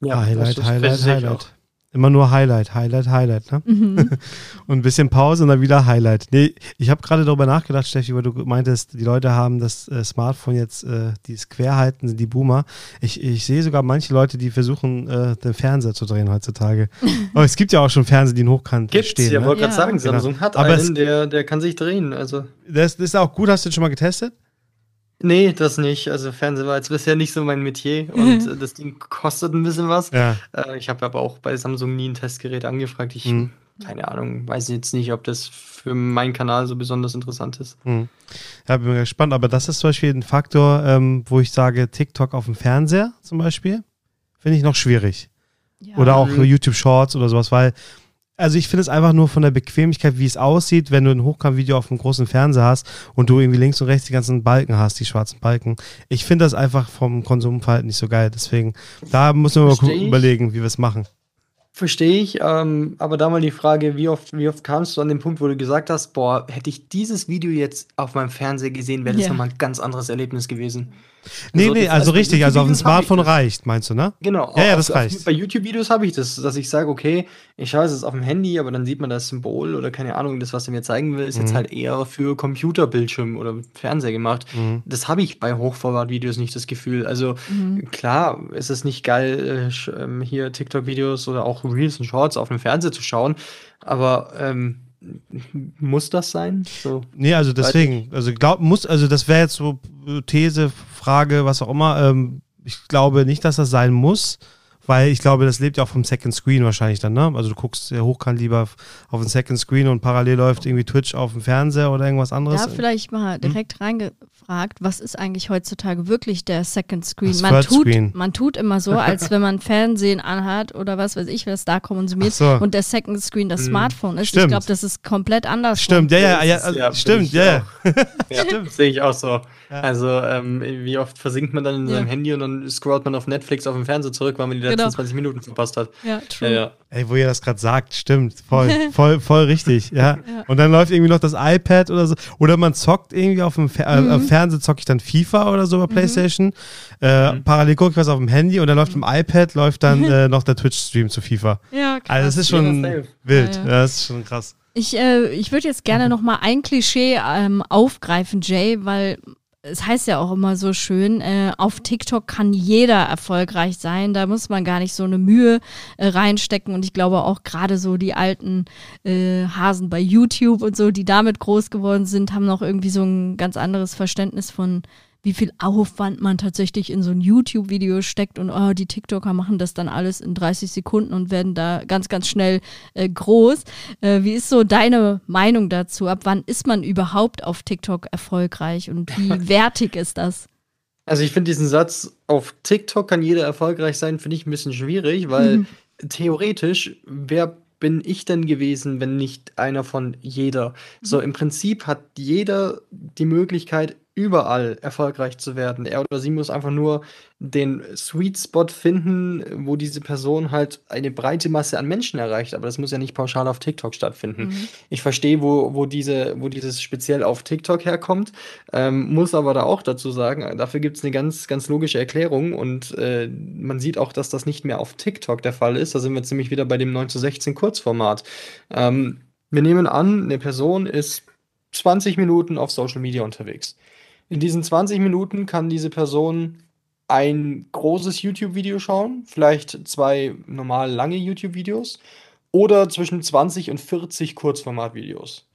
Ja, Highlight, das, Highlight, das Highlight. Immer nur Highlight, Highlight, Highlight, ne? Mhm. [LAUGHS] und ein bisschen Pause und dann wieder Highlight. Nee, ich habe gerade darüber nachgedacht, Steffi, weil du meintest, die Leute haben das äh, Smartphone jetzt, äh, die es quer halten, sind die Boomer. Ich, ich sehe sogar manche Leute, die versuchen, äh, den Fernseher zu drehen heutzutage. [LAUGHS] Aber es gibt ja auch schon Fernseher, die in Hochkant Gibt's, stehen. Ich ne? wollte gerade sagen, genau. Samsung genau. hat Aber einen, der, der kann sich drehen. Also. Das, das ist auch gut, hast du den schon mal getestet? Nee, das nicht. Also Fernsehen war jetzt bisher nicht so mein Metier und äh, das Ding kostet ein bisschen was. Ja. Äh, ich habe aber auch bei Samsung nie ein Testgerät angefragt. Ich, mhm. keine Ahnung, weiß jetzt nicht, ob das für meinen Kanal so besonders interessant ist. Mhm. Ja, bin gespannt. Aber das ist zum Beispiel ein Faktor, ähm, wo ich sage, TikTok auf dem Fernseher zum Beispiel, finde ich noch schwierig. Ja. Oder auch mhm. YouTube Shorts oder sowas, weil also ich finde es einfach nur von der Bequemlichkeit, wie es aussieht, wenn du ein Hochkant-Video auf einem großen Fernseher hast und du irgendwie links und rechts die ganzen Balken hast, die schwarzen Balken. Ich finde das einfach vom Konsumverhalten nicht so geil. Deswegen, da müssen wir mal überlegen, wie wir es machen. Verstehe ich, ähm, aber da mal die Frage, wie oft, wie oft kamst du an den Punkt, wo du gesagt hast, boah, hätte ich dieses Video jetzt auf meinem Fernseher gesehen, wäre das yeah. nochmal ein ganz anderes Erlebnis gewesen. Nee, also, nee, also, also richtig, also auf dem Smartphone reicht, meinst du, ne? Genau. Ja, ja, das auf, reicht. Auf, bei YouTube-Videos habe ich das, dass ich sage, okay, ich schaue es jetzt auf dem Handy, aber dann sieht man das Symbol oder keine Ahnung, das, was er mir zeigen will, ist mhm. jetzt halt eher für Computerbildschirm oder Fernseher gemacht. Mhm. Das habe ich bei Hochformat-Videos nicht das Gefühl. Also mhm. klar, ist es nicht geil, äh, ähm, hier TikTok-Videos oder auch Reels und Shorts auf dem Fernseher zu schauen, aber ähm, muss das sein? So, nee, also deswegen, also glaub, muss, also das wäre jetzt so These, Frage, was auch immer. Ähm, ich glaube nicht, dass das sein muss, weil ich glaube, das lebt ja auch vom Second Screen wahrscheinlich dann, ne? Also du guckst sehr hochkant lieber auf den Second Screen und parallel läuft irgendwie Twitch auf dem Fernseher oder irgendwas anderes. Da vielleicht mal direkt hm? reingefragt gefragt, was ist eigentlich heutzutage wirklich der Second Screen? Das Man tut, Screen. man tut immer so, [LAUGHS] als wenn man Fernsehen anhat oder was weiß ich, was da konsumiert so. und der Second Screen das Smartphone ist. Ich Stimmt. glaube, das ist komplett anders. Stimmt, ja, ja, ja, also, ja, stimmt, ich ja, [LAUGHS] ja. Stimmt. Sehe ich auch so. Ja. Also, ähm, wie oft versinkt man dann in Ja. seinem Handy und dann scrollt man auf Netflix auf dem Fernseher zurück, weil man die letzten Genau. 20 Minuten verpasst hat. Ja, true. ja. Ey, wo ihr das gerade sagt, stimmt, voll, [LAUGHS] voll, voll richtig, ja. Und dann läuft irgendwie noch das iPad oder so. Oder man zockt irgendwie auf dem Fer äh, Mhm. am Fernseher zocke ich dann FIFA oder so bei Playstation. Äh, Parallel gucke ich was auf dem Handy und dann läuft im iPad läuft dann äh, [LAUGHS] noch der Twitch-Stream zu FIFA. Ja, krass. Also das ist Ja, schon safe. wild. Ja, Ja, ja. das ist schon krass. Ich, äh, ich würde jetzt gerne noch mal ein Klischee ähm, aufgreifen, Jay, weil es heißt ja auch immer so schön, äh, auf TikTok kann jeder erfolgreich sein. Da muss man gar nicht so eine Mühe äh, reinstecken. Und ich glaube auch gerade so die alten äh, Hasen bei YouTube und so, die damit groß geworden sind, haben noch irgendwie so ein ganz anderes Verständnis von wie viel Aufwand man tatsächlich in so ein YouTube-Video steckt und oh, die TikToker machen das dann alles in 30 Sekunden und werden da ganz, ganz schnell äh, groß. Äh, wie ist so deine Meinung dazu? Ab wann ist man überhaupt auf TikTok erfolgreich und wie [LAUGHS] wertig ist das? Also ich finde diesen Satz, auf TikTok kann jeder erfolgreich sein, finde ich ein bisschen schwierig, weil Mhm. theoretisch, wer bin ich denn gewesen, wenn nicht einer von jeder? So im Prinzip hat jeder die Möglichkeit, überall erfolgreich zu werden. Er oder sie muss einfach nur den Sweet Spot finden, wo diese Person halt eine breite Masse an Menschen erreicht. Aber das muss ja nicht pauschal auf TikTok stattfinden. Ich verstehe, wo, wo, diese, wo dieses speziell auf TikTok herkommt, ähm, muss aber da auch dazu sagen, dafür gibt es eine ganz, ganz logische Erklärung und äh, man sieht auch, dass das nicht mehr auf TikTok der Fall ist. Da sind wir jetzt nämlich wieder bei dem 9 zu 16 Kurzformat. Ähm, wir nehmen an, eine Person ist 20 Minuten auf Social Media unterwegs. In diesen 20 Minuten kann diese Person ein großes YouTube-Video schauen, vielleicht zwei normal lange YouTube-Videos oder zwischen 20 und 40 Kurzformat-Videos.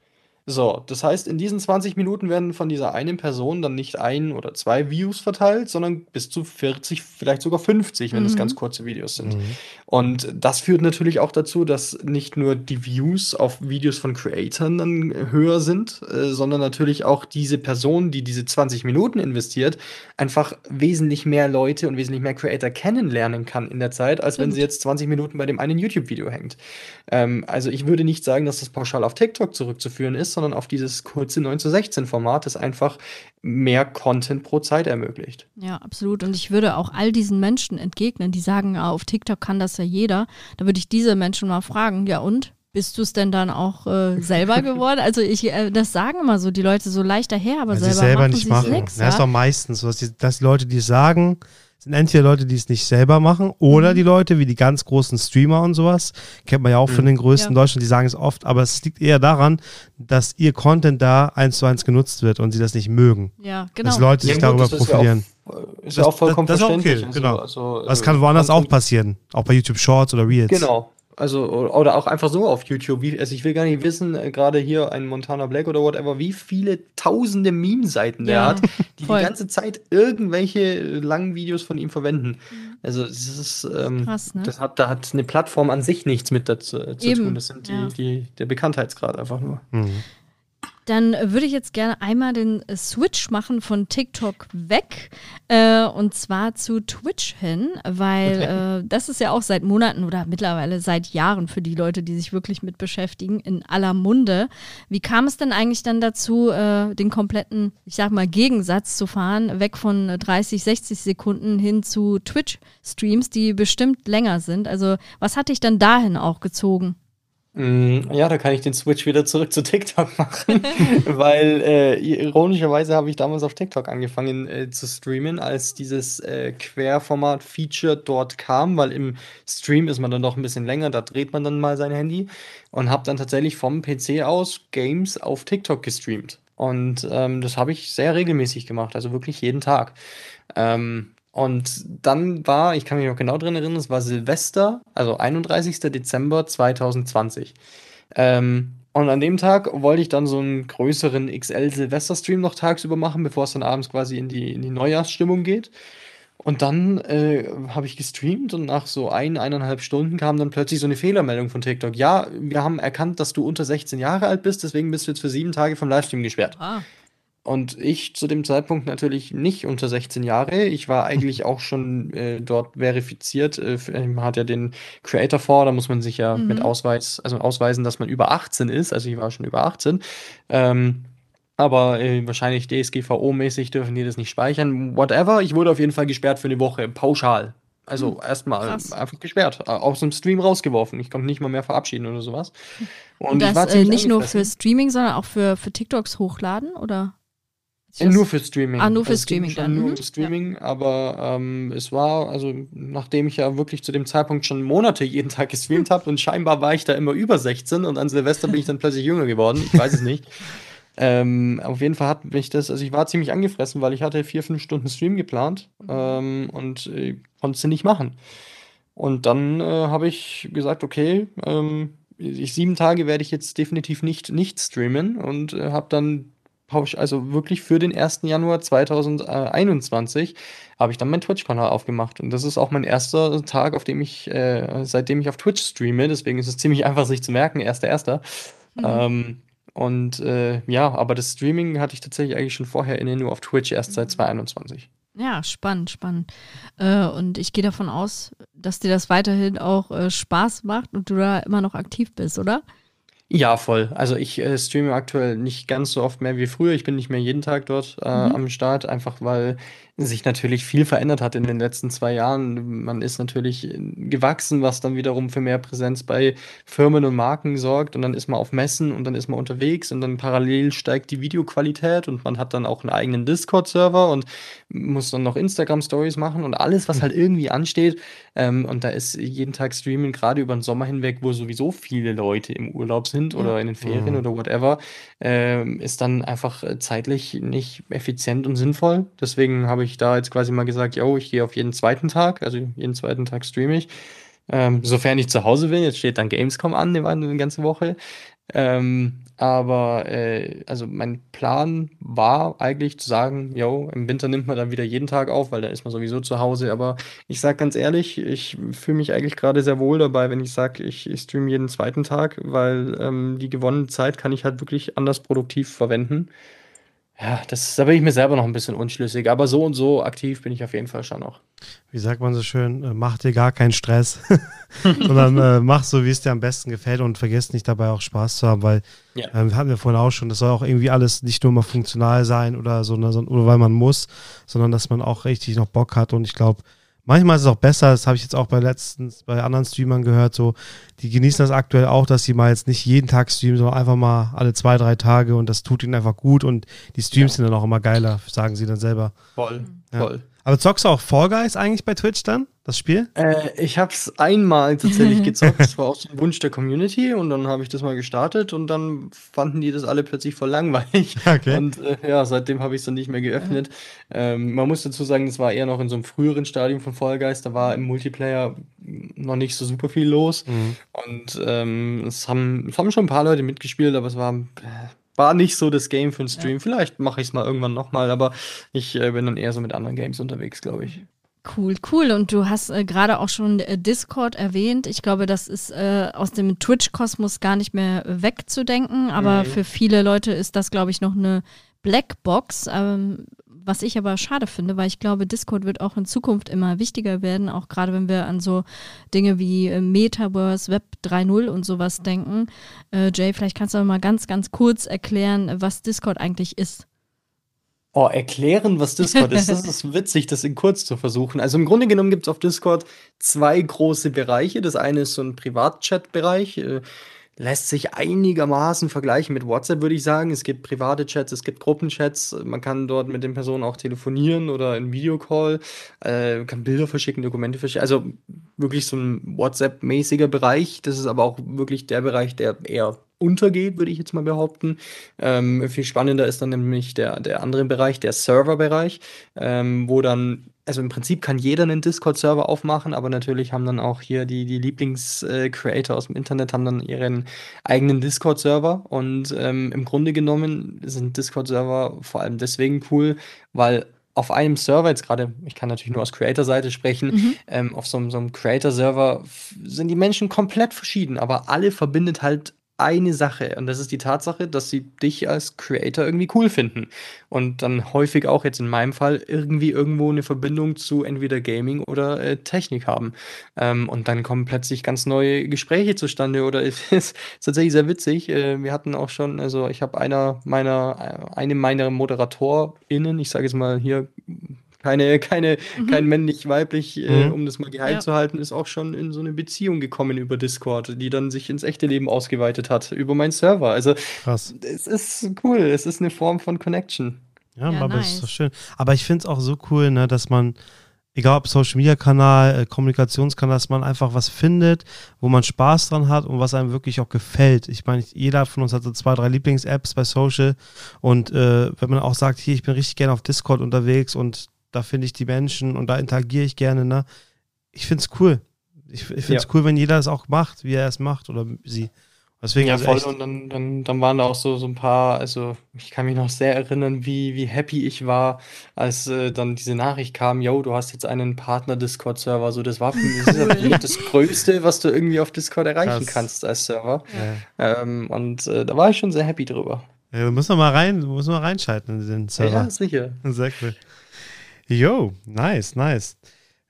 So, das heißt, in diesen 20 Minuten werden von dieser einen Person dann nicht ein oder zwei Views verteilt, sondern bis zu 40, vielleicht sogar 50, wenn es Mhm. ganz kurze Videos sind. Und das führt natürlich auch dazu, dass nicht nur die Views auf Videos von Creatoren dann höher sind, äh, sondern natürlich auch diese Person, die diese 20 Minuten investiert, einfach wesentlich mehr Leute und wesentlich mehr Creator kennenlernen kann in der Zeit, als wenn sie jetzt 20 Minuten bei dem einen YouTube-Video hängt. Ähm, also ich würde nicht sagen, dass das pauschal auf TikTok zurückzuführen ist, sondern auf dieses kurze 9 zu 16 Format, das einfach mehr Content pro Zeit ermöglicht. Ja, absolut. Und ich würde auch all diesen Menschen entgegnen, die sagen, ah, auf TikTok kann das ja jeder. Da würde ich diese Menschen mal fragen, ja und? Bist du es denn dann auch äh, [LAUGHS] selber geworden? Also ich, äh, das sagen immer so die Leute so leicht daher, aber Weil selber, selber machen nicht machen. Nix, das ist ja? doch meistens so, dass die, dass die Leute, die sagen, sind entweder Leute, die es nicht selber machen oder Mhm. die Leute wie die ganz großen Streamer und sowas. Kennt man ja auch von den größten Ja. in Deutschland, die sagen es oft, aber es liegt eher daran, dass ihr Content da eins zu eins genutzt wird und sie das nicht mögen. ja, genau. Dass Leute sich Ja, darüber gut, das ist ja profilieren. auch, äh, ist Das- ja auch vollkommen das- das ist auch okay, verständlich. genau. Also, Das äh, kann woanders auch passieren. Auch bei YouTube Shorts oder Reels. Genau. Also, oder auch einfach so auf YouTube. Wie, also ich will gar nicht wissen, äh, gerade hier ein Montana Black oder whatever, wie viele tausende Meme-Seiten der Ja, hat, [LAUGHS] die voll. die ganze Zeit irgendwelche langen Videos von ihm verwenden. Also es ist, ähm, Krass, ne? das hat, da hat eine Plattform an sich nichts mit dazu äh, zu Eben, tun. Das sind die, ja. die, der Bekanntheitsgrad einfach nur. Mhm. Dann äh, würde ich jetzt gerne einmal den äh, Switch machen von TikTok weg äh, und zwar zu Twitch hin, weil äh, das ist ja auch seit Monaten oder mittlerweile seit Jahren für die Leute, die sich wirklich mit beschäftigen, in aller Munde. Wie kam es denn eigentlich dann dazu, äh, den kompletten, ich sag mal, Gegensatz zu fahren, weg von äh, 30, 60 Sekunden hin zu Twitch-Streams, die bestimmt länger sind? Also was hat dich dann dahin auch gezogen? Mm, Ja, da kann ich den Switch wieder zurück zu TikTok [LAUGHS] machen, weil äh, ironischerweise habe ich damals auf TikTok angefangen äh, zu streamen, als dieses äh, Querformat-Feature dort kam, weil im Stream ist man dann doch ein bisschen länger, da dreht man dann mal sein Handy und habe dann tatsächlich vom PC aus Games auf TikTok gestreamt. Und ähm, das habe ich sehr regelmäßig gemacht, also wirklich jeden Tag. Ähm, und dann war, ich kann mich noch genau drin erinnern, es war Silvester, also 31. Dezember 2020. Ähm, und an dem Tag wollte ich dann so einen größeren XL-Silvester-Stream noch tagsüber machen, bevor es dann abends quasi in die, in die Neujahrsstimmung geht. Und dann äh, habe ich gestreamt und nach so ein, eineinhalb Stunden kam dann plötzlich so eine Fehlermeldung von TikTok. Ja, wir haben erkannt, dass du unter 16 Jahre alt bist, deswegen bist du jetzt für sieben Tage vom Livestream gesperrt. Ah, und ich zu dem Zeitpunkt natürlich nicht unter 16 Jahre. Ich war [LAUGHS] eigentlich auch schon äh, dort verifiziert. Äh, man hat ja den Creator vor, da muss man sich ja mhm. mit Ausweis, also ausweisen, dass man über 18 ist. Also ich war schon über 18. Ähm, aber äh, wahrscheinlich DSGVO-mäßig dürfen die das nicht speichern. Whatever. Ich wurde auf jeden Fall gesperrt für eine Woche, pauschal. Also hm, erstmal einfach gesperrt, aus dem Stream rausgeworfen. Ich konnte nicht mal mehr verabschieden oder sowas. Und, Und das äh, nicht nur für Streaming, sondern auch für, für TikToks hochladen, oder? Ja, nur für Streaming. Ah, nur für also Streaming dann. Nur mhm. für Streaming, ja. aber ähm, es war, also nachdem ich ja wirklich zu dem Zeitpunkt schon Monate jeden Tag gestreamt habe und scheinbar war ich da immer über 16 und an Silvester bin ich dann plötzlich jünger geworden. Ich weiß es nicht. [LAUGHS] Ähm, auf jeden Fall hat mich das, also ich war ziemlich angefressen, weil ich hatte vier, fünf Stunden Stream geplant mhm. ähm, und äh, konnte sie nicht machen. Und dann äh, habe ich gesagt, okay, ähm, ich, sieben Tage werde ich jetzt definitiv nicht, nicht streamen und äh, habe dann also wirklich für den 1. Januar 2021 habe ich dann mein Twitch-Kanal aufgemacht. Und das ist auch mein erster Tag, auf dem ich, äh, seitdem ich auf Twitch streame. Deswegen ist es ziemlich einfach, sich zu merken, 1.1. Mhm. Ähm, und äh, ja, aber das Streaming hatte ich tatsächlich eigentlich schon vorher inne, nur auf Twitch erst seit 2021. Ja, spannend, spannend. Äh, und ich gehe davon aus, dass dir das weiterhin auch äh, Spaß macht und du da immer noch aktiv bist, oder? Ja, voll. Also ich äh, streame aktuell nicht ganz so oft mehr wie früher. Ich bin nicht mehr jeden Tag dort äh, mhm. am Start, einfach weil sich natürlich viel verändert hat in den letzten zwei Jahren. Man ist natürlich gewachsen, was dann wiederum für mehr Präsenz bei Firmen und Marken sorgt. Und dann ist man auf Messen und dann ist man unterwegs und dann parallel steigt die Videoqualität und man hat dann auch einen eigenen Discord-Server und muss dann noch Instagram-Stories machen und alles, was halt irgendwie ansteht. Ähm, und da ist jeden Tag Streaming, gerade über den Sommer hinweg, wo sowieso viele Leute im Urlaub sind oder in den Ferien mhm. oder whatever, ähm, ist dann einfach zeitlich nicht effizient und sinnvoll. Deswegen habe ich ich da jetzt quasi mal gesagt, yo, ich gehe auf jeden zweiten Tag, also jeden zweiten Tag streame ich. Ähm, sofern ich zu Hause bin, jetzt steht dann Gamescom an, die ganze Woche. Ähm, aber äh, also mein Plan war eigentlich zu sagen, yo, im Winter nimmt man dann wieder jeden Tag auf, weil da ist man sowieso zu Hause. Aber ich sag ganz ehrlich, ich fühle mich eigentlich gerade sehr wohl dabei, wenn ich sage, ich, ich streame jeden zweiten Tag, weil ähm, die gewonnene Zeit kann ich halt wirklich anders produktiv verwenden. Ja, das, da bin ich mir selber noch ein bisschen unschlüssig, aber so und so aktiv bin ich auf jeden Fall schon noch. Wie sagt man so schön, äh, mach dir gar keinen Stress, [LAUGHS] sondern äh, mach so, wie es dir am besten gefällt und vergiss nicht dabei auch Spaß zu haben, weil ja. äh, hatten wir vorhin auch schon, das soll auch irgendwie alles nicht nur mal funktional sein oder so, ne, oder weil man muss, sondern dass man auch richtig noch Bock hat und ich glaube, Manchmal ist es auch besser, das habe ich jetzt auch bei letztens bei anderen Streamern gehört, so, die genießen das aktuell auch, dass sie mal jetzt nicht jeden Tag streamen, sondern einfach mal alle zwei, drei Tage und das tut ihnen einfach gut und die Streams ja. sind dann auch immer geiler, sagen sie dann selber. Voll, ja. voll. Aber zockst du auch Fall Guys eigentlich bei Twitch dann, das Spiel? Äh, ich habe es einmal tatsächlich [LAUGHS] gezockt. Das war auch so ein Wunsch der Community und dann habe ich das mal gestartet und dann fanden die das alle plötzlich voll langweilig. [LAUGHS] Okay. Und äh, ja, seitdem habe ich es dann nicht mehr geöffnet. Ähm, man muss dazu sagen, es war eher noch in so einem früheren Stadium von Fall Guys. Da war im Multiplayer noch nicht so super viel los. Mhm. Und ähm, es, haben, es haben schon ein paar Leute mitgespielt, aber es war. Äh, war nicht so das Game für einen Stream. Ja. Vielleicht mache ich es mal irgendwann nochmal, aber ich äh, bin dann eher so mit anderen Games unterwegs, glaube ich. Cool, cool. Und du hast äh, gerade auch schon äh, Discord erwähnt. Ich glaube, das ist äh, aus dem Twitch-Kosmos gar nicht mehr wegzudenken, aber nee. für viele Leute ist das, glaube ich, noch eine Blackbox. Ähm, was ich aber schade finde, weil ich glaube, Discord wird auch in Zukunft immer wichtiger werden, auch gerade wenn wir an so Dinge wie äh, Metaverse, Web 3.0 und sowas denken. Äh, Jay, vielleicht kannst du mal ganz, ganz kurz erklären, was Discord eigentlich ist. Oh, erklären, was Discord ist. Das ist witzig, das in kurz zu versuchen. Also im Grunde genommen gibt es auf Discord zwei große Bereiche. Das eine ist so ein Privatchat-Bereich. Äh, lässt sich einigermaßen vergleichen mit WhatsApp, würde ich sagen. Es gibt private Chats, es gibt Gruppenchats. Man kann dort mit den Personen auch telefonieren oder in Videocall, äh, kann Bilder verschicken, Dokumente verschicken. Also wirklich so ein WhatsApp-mäßiger Bereich. Das ist aber auch wirklich der Bereich, der eher untergeht, würde ich jetzt mal behaupten. Ähm, viel spannender ist dann nämlich der, der andere Bereich, der Serverbereich, ähm, wo dann, also im Prinzip kann jeder einen Discord-Server aufmachen, aber natürlich haben dann auch hier die, die Lieblings-Creator aus dem Internet haben dann ihren eigenen Discord-Server und ähm, im Grunde genommen sind Discord-Server vor allem deswegen cool, weil auf einem Server, jetzt gerade, ich kann natürlich nur aus Creator-Seite sprechen, mhm. ähm, auf so, so einem Creator-Server sind die Menschen komplett verschieden, aber alle verbindet halt eine Sache und das ist die Tatsache, dass sie dich als Creator irgendwie cool finden und dann häufig auch jetzt in meinem Fall irgendwie irgendwo eine Verbindung zu entweder Gaming oder äh, Technik haben ähm, und dann kommen plötzlich ganz neue Gespräche zustande oder [LAUGHS] es ist tatsächlich sehr witzig. Äh, wir hatten auch schon, also ich habe einer meiner, äh, eine meiner ModeratorInnen, ich sage jetzt mal hier keine, keine, mhm. kein männlich-weiblich, äh, mhm. um das mal geheim ja. zu halten, ist auch schon in so eine Beziehung gekommen über Discord, die dann sich ins echte Leben ausgeweitet hat, über meinen Server. Also, Krass. es ist cool, es ist eine Form von Connection. Ja, ja aber es ist doch schön. Aber ich finde es auch so cool, ne, dass man, egal ob Social Media Kanal, äh, Kommunikationskanal, dass man einfach was findet, wo man Spaß dran hat und was einem wirklich auch gefällt. Ich meine, jeder von uns hat so zwei, drei Lieblings-Apps bei Social und äh, wenn man auch sagt, hier, ich bin richtig gerne auf Discord unterwegs und da finde ich die Menschen und da interagiere ich gerne, ne? Ich finde es cool. Ich, ich finde es ja. cool, wenn jeder es auch macht, wie er es macht oder sie. Deswegen ja, also voll. Und dann, dann, dann waren da auch so, so ein paar, also ich kann mich noch sehr erinnern, wie, wie happy ich war, als äh, dann diese Nachricht kam, yo, du hast jetzt einen Partner-Discord-Server. So, das war für mich das, [LAUGHS] das Größte, was du irgendwie auf Discord erreichen Krass. kannst als Server. Ja. Ähm, und äh, da war ich schon sehr happy drüber. Ja, müssen wir mal rein, müssen wir reinschalten in den Server. Ja, sicher. Sehr cool. Jo, nice, nice.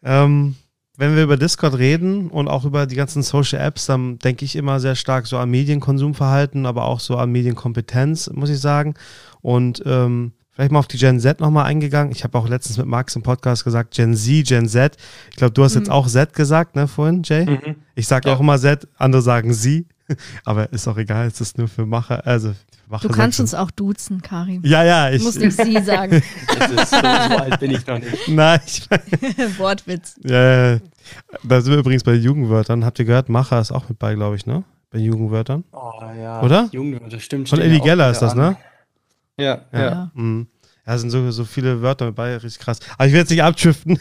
Ähm, wenn wir über Discord reden und auch über die ganzen Social Apps, dann denke ich immer sehr stark so an Medienkonsumverhalten, aber auch so an Medienkompetenz, muss ich sagen. Und ähm, vielleicht mal auf die Gen Z nochmal eingegangen. Ich habe auch letztens mit Max im Podcast gesagt, Gen Z, Gen Z. Ich glaube, du hast mhm. jetzt auch Z gesagt, ne, vorhin, Jay? Mhm. Ich sage ja. auch immer Z, andere sagen Sie. [LAUGHS] Aber ist auch egal, es ist nur für Macher, also du kannst uns auch duzen, Karim. Ja, ja. Ich muss nicht sie sagen. [LAUGHS] ist, so, so, alt bin ich noch nicht. [LAUGHS] Nein, ich [LAUGHS] Wortwitz. Ja, ja. Da sind wir übrigens bei Jugendwörtern. Habt ihr gehört, Macher ist auch mit bei, glaube ich, ne? Bei Jugendwörtern. Oh ja. Oder? Jugendwörter, stimmt. Von Eddie Geller ist das, an. ne? Ja, ja. Ja, mhm. ja sind so, so viele Wörter mit bei, richtig krass. Aber ich will jetzt nicht abschiften.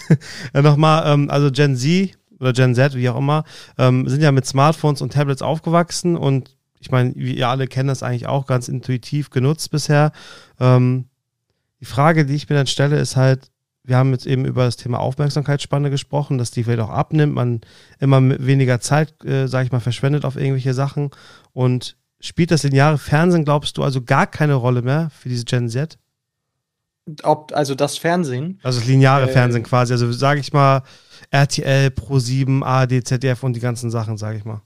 Nochmal, ähm, also Gen Z oder Gen Z, wie auch immer, ähm, sind ja mit Smartphones und Tablets aufgewachsen und ich meine, wir alle kennen das eigentlich auch ganz intuitiv genutzt bisher. Ähm, die Frage, die ich mir dann stelle, ist halt, wir haben jetzt eben über das Thema Aufmerksamkeitsspanne gesprochen, dass die vielleicht auch abnimmt, man immer weniger Zeit, äh, sage ich mal, verschwendet auf irgendwelche Sachen. Und spielt das lineare Fernsehen, glaubst du, also gar keine Rolle mehr für diese Gen Z? Ob, also das Fernsehen? Also das lineare äh, Fernsehen quasi. Also sage ich mal RTL, Pro7, ARD, ZDF und die ganzen Sachen, sage ich mal.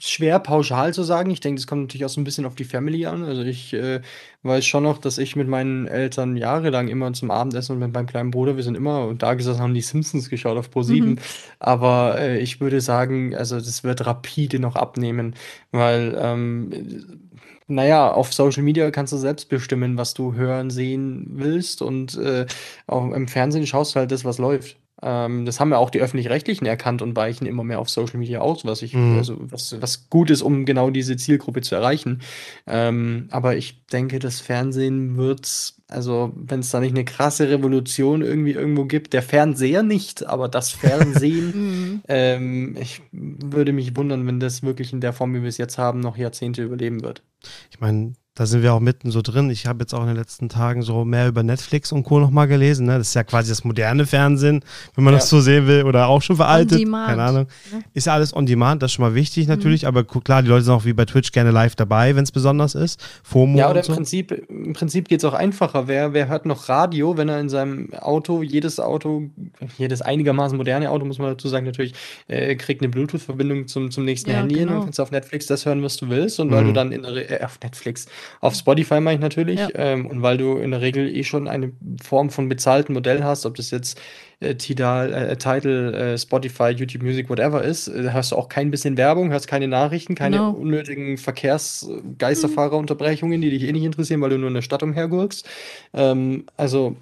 Schwer pauschal zu sagen. Ich denke, das kommt natürlich auch so ein bisschen auf die Family an. Also ich äh, weiß schon noch, dass ich mit meinen Eltern jahrelang immer zum Abendessen und mit meinem kleinen Bruder, wir sind immer da gesessen, haben die Simpsons geschaut auf Pro7. Mhm. Aber äh, ich würde sagen, also das wird rapide noch abnehmen, weil ähm, naja, auf Social Media kannst du selbst bestimmen, was du hören, sehen willst und äh, auch im Fernsehen schaust du halt das, was läuft. Ähm, das haben ja auch die Öffentlich-Rechtlichen erkannt und weichen immer mehr auf Social Media aus, was ich, mhm. also was, was gut ist, um genau diese Zielgruppe zu erreichen. Ähm, aber ich denke, das Fernsehen wird, also wenn es da nicht eine krasse Revolution irgendwie irgendwo gibt, der Fernseher nicht, aber das [LAUGHS] Fernsehen, mhm. ähm, ich würde mich wundern, wenn das wirklich in der Form, wie wir es jetzt haben, noch Jahrzehnte überleben wird. Ich meine, da sind wir auch mitten so drin. Ich habe jetzt auch in den letzten Tagen so mehr über Netflix und Co. nochmal gelesen. Ne? Das ist ja quasi das moderne Fernsehen, wenn man ja. das so sehen will, oder auch schon veraltet. On demand. Keine Ahnung. Ist ja alles on demand, das ist schon mal wichtig natürlich, mhm. aber klar, die Leute sind auch wie bei Twitch gerne live dabei, wenn es besonders ist. FOMO ja, oder im so. Prinzip, im Prinzip geht es auch einfacher. Wer, wer hört noch Radio, wenn er in seinem Auto, jedes Auto, jedes einigermaßen moderne Auto, muss man dazu sagen, natürlich, äh, kriegt eine Bluetooth-Verbindung zum, zum nächsten ja, Handy genau. hin und kannst auf Netflix das hören, was du willst. Und mhm. weil du dann in der, äh, auf Netflix, auf Spotify meine ich natürlich. Ja. Ähm, und weil du in der Regel eh schon eine Form von bezahlten Modell hast, ob das jetzt äh, Tidal, äh, Title, äh, Spotify, YouTube Music, whatever ist, äh, hast du auch kein bisschen Werbung, hast keine Nachrichten, keine genau. unnötigen Verkehrsgeisterfahrerunterbrechungen, die dich eh nicht interessieren, weil du nur in der Stadt umhergurkst. Ähm, also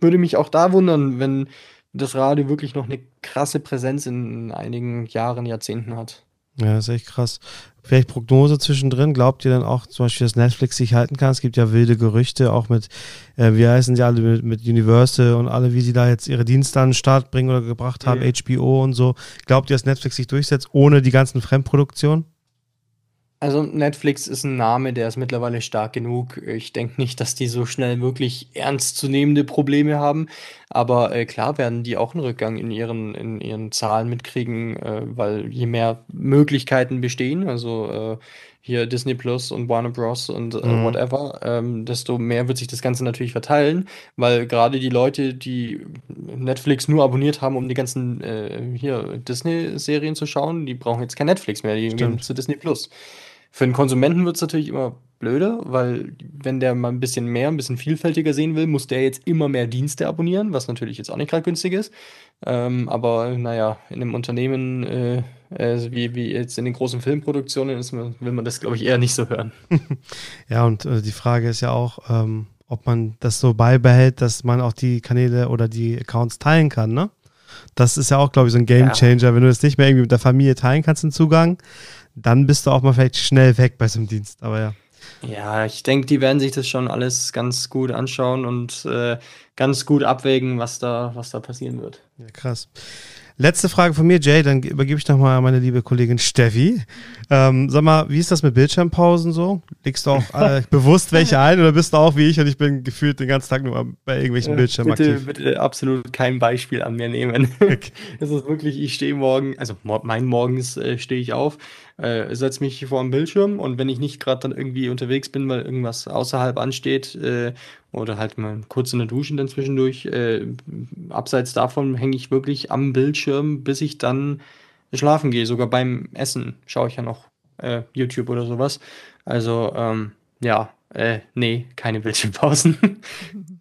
würde mich auch da wundern, wenn das Radio wirklich noch eine krasse Präsenz in einigen Jahren, Jahrzehnten hat. Ja, das ist echt krass. Vielleicht Prognose zwischendrin. Glaubt ihr dann auch zum Beispiel, dass Netflix sich halten kann? Es gibt ja wilde Gerüchte, auch mit, äh, wie heißen die alle, mit, mit, Universal und alle, wie sie da jetzt ihre Dienste an den Start bringen oder gebracht haben, mhm. HBO und so. Glaubt ihr, dass Netflix sich durchsetzt, ohne die ganzen Fremdproduktionen? Also Netflix ist ein Name, der ist mittlerweile stark genug. Ich denke nicht, dass die so schnell wirklich ernstzunehmende Probleme haben. Aber äh, klar werden die auch einen Rückgang in ihren, in ihren Zahlen mitkriegen, äh, weil je mehr Möglichkeiten bestehen, also äh, hier Disney Plus und Warner Bros. und äh, Mhm. whatever, ähm, desto mehr wird sich das Ganze natürlich verteilen, weil gerade die Leute, die Netflix nur abonniert haben, um die ganzen äh, hier Disney-Serien zu schauen, die brauchen jetzt kein Netflix mehr, die gehen Stimmt. zu Disney Plus. Für den Konsumenten wird es natürlich immer blöder, weil wenn der mal ein bisschen mehr, ein bisschen vielfältiger sehen will, muss der jetzt immer mehr Dienste abonnieren, was natürlich jetzt auch nicht gerade günstig ist. Ähm, aber naja, in einem Unternehmen äh, äh, wie, wie jetzt in den großen Filmproduktionen ist, will man das, glaube ich, eher nicht so hören. [LAUGHS] Ja, und äh, die Frage ist ja auch, ähm, ob man das so beibehält, dass man auch die Kanäle oder die Accounts teilen kann, ne? Das ist ja auch, glaube ich, so ein Game Ja. Changer. Wenn du das nicht mehr irgendwie mit der Familie teilen kannst, den Zugang, dann bist du auch mal vielleicht schnell weg bei so einem Dienst. Aber ja. Ja, ich denke, die werden sich das schon alles ganz gut anschauen und äh, ganz gut abwägen, was da, was da passieren wird. Ja, krass. Letzte Frage von mir, Jay, dann übergebe ich nochmal an meine liebe Kollegin Steffi. Ähm, sag mal, wie ist das mit Bildschirmpausen so? Legst du auch [LAUGHS] äh, bewusst welche ein oder bist du auch wie ich und ich bin gefühlt den ganzen Tag nur bei irgendwelchen Äh, Bildschirmen bitte, aktiv? bitte absolut kein Beispiel an mir nehmen. Okay. [LAUGHS] Es ist wirklich, ich stehe morgen, also mein morgens äh, stehe ich auf, äh, setze mich vor den Bildschirm und wenn ich nicht gerade dann irgendwie unterwegs bin, weil irgendwas außerhalb ansteht äh, oder halt mal kurz in der Dusche dann zwischendurch, äh, abseits davon hänge ich wirklich am Bildschirm, bis ich dann schlafen gehe. Sogar beim Essen schaue ich ja noch äh, YouTube oder sowas. Also ähm, ja, äh, nee, keine Bildschirmpausen. [LAUGHS]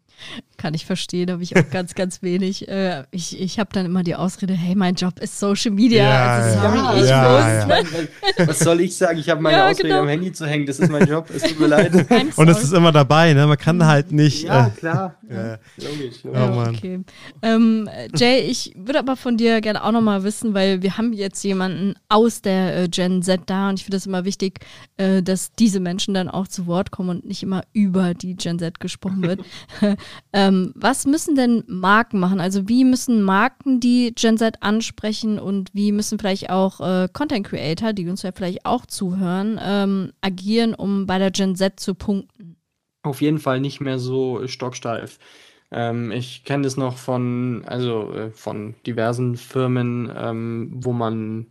Kann ich verstehen, habe ich auch ganz, ganz wenig. Äh, ich ich habe dann immer die Ausrede, hey, mein Job ist Social Media. Ja, also, ja. sorry, ich Ja, muss. ja. Was soll ich sagen? Ich habe meine Ja, Ausrede genau. am Handy zu hängen. Das ist mein Job. Es tut mir leid. [LAUGHS] Und es ist immer dabei, ne? Man kann halt nicht. Ja, Äh, klar. ja. Logisch. logisch. Oh Ja, Mann. okay. Ähm, Jay, ich würde aber von dir gerne auch nochmal wissen, weil wir haben jetzt jemanden aus der äh, Gen Z da und ich finde es immer wichtig, äh, dass diese Menschen dann auch zu Wort kommen und nicht immer über die Gen Z gesprochen wird. [LAUGHS] ähm, was müssen denn Marken machen? Also wie müssen Marken die Gen Z ansprechen und wie müssen vielleicht auch äh, Content Creator, die uns ja vielleicht auch zuhören, ähm, agieren, um bei der Gen Z zu punkten? Auf jeden Fall nicht mehr so stocksteif. Ähm, ich kenne das noch von, also äh, von diversen Firmen, ähm, wo man,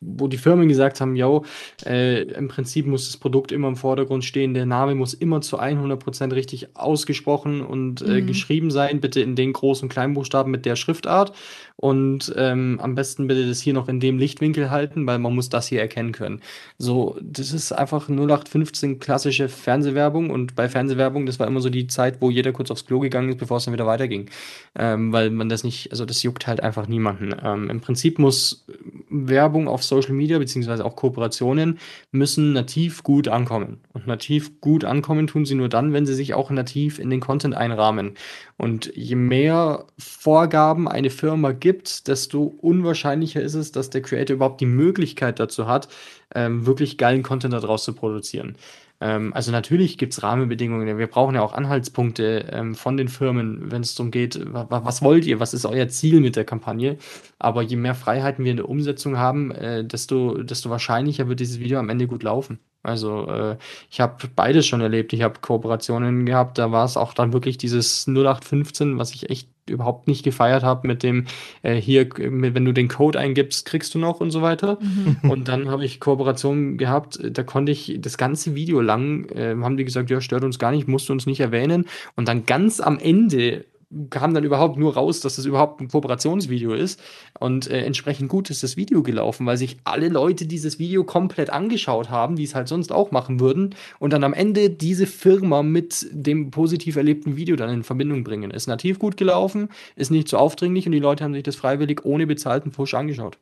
wo die Firmen gesagt haben, yo, äh, im Prinzip muss das Produkt immer im Vordergrund stehen, der Name muss immer zu 100% richtig ausgesprochen und äh, Mhm. geschrieben sein, bitte in den großen Kleinbuchstaben mit der Schriftart und ähm, am besten bitte das hier noch in dem Lichtwinkel halten, weil man muss das hier erkennen können. So, das ist einfach 0815 klassische Fernsehwerbung und bei Fernsehwerbung, das war immer so die Zeit, wo jeder kurz aufs Klo gegangen ist, bevor es dann wieder weiterging. Ähm, weil man das nicht, also das juckt halt einfach niemanden. Ähm, Im Prinzip muss Werbung auf Social Media, beziehungsweise auch Kooperationen, müssen nativ gut ankommen. Und nativ gut ankommen tun sie nur dann, wenn sie sich auch nativ in den Content einrahmen. Und je mehr Vorgaben eine Firma gibt, desto unwahrscheinlicher ist es, dass der Creator überhaupt die Möglichkeit dazu hat, ähm, wirklich geilen Content daraus zu produzieren. Ähm, also natürlich gibt es Rahmenbedingungen. Wir brauchen ja auch Anhaltspunkte ähm, von den Firmen, wenn es darum geht, wa wa- was wollt ihr, was ist euer Ziel mit der Kampagne. Aber je mehr Freiheiten wir in der Umsetzung haben, äh, desto, desto wahrscheinlicher wird dieses Video am Ende gut laufen. Also äh, ich habe beides schon erlebt. Ich habe Kooperationen gehabt, da war es auch dann wirklich dieses 0815, was ich echt überhaupt nicht gefeiert habe mit dem äh, hier, wenn du den Code eingibst, kriegst du noch und so weiter. Und dann habe ich Kooperationen gehabt, da konnte ich das ganze Video lang, äh, haben die gesagt, ja, stört uns gar nicht, musst du uns nicht erwähnen. Und dann ganz am Ende kam dann überhaupt nur raus, dass es überhaupt ein Kooperationsvideo ist. Und äh, entsprechend gut ist das Video gelaufen, weil sich alle Leute dieses Video komplett angeschaut haben, die es halt sonst auch machen würden. Und dann am Ende diese Firma mit dem positiv erlebten Video dann in Verbindung bringen. Ist nativ gut gelaufen, ist nicht so aufdringlich und die Leute haben sich das freiwillig ohne bezahlten Push angeschaut.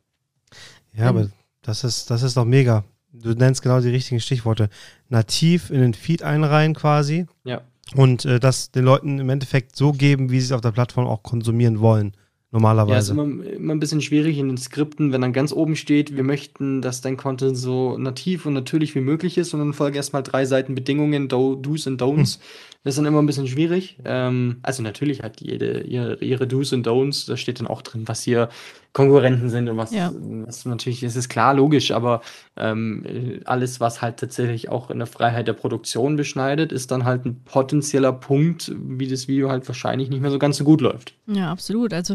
Ja, aber das ist, das ist doch mega. Du nennst genau die richtigen Stichworte. Nativ in den Feed einreihen quasi Ja. Und äh, das den Leuten im Endeffekt so geben, wie sie es auf der Plattform auch konsumieren wollen. Ja, ist Normalerweise. immer, immer ein bisschen schwierig in den Skripten, wenn dann ganz oben steht, wir möchten, dass dein Content so nativ und natürlich wie möglich ist und dann folgen erstmal drei Seiten Bedingungen, Do, Do's und Don'ts. Das ist dann immer ein bisschen schwierig. Ähm, also natürlich hat jede ihre, ihre Do's und Don'ts, da steht dann auch drin, was hier Konkurrenten sind und was, Ja. was natürlich, es ist klar, logisch, aber ähm, äh, alles, was halt tatsächlich auch in der Freiheit der Produktion beschneidet, ist dann halt ein potenzieller Punkt, wie das Video halt wahrscheinlich nicht mehr so ganz so gut läuft. Ja, absolut. Also,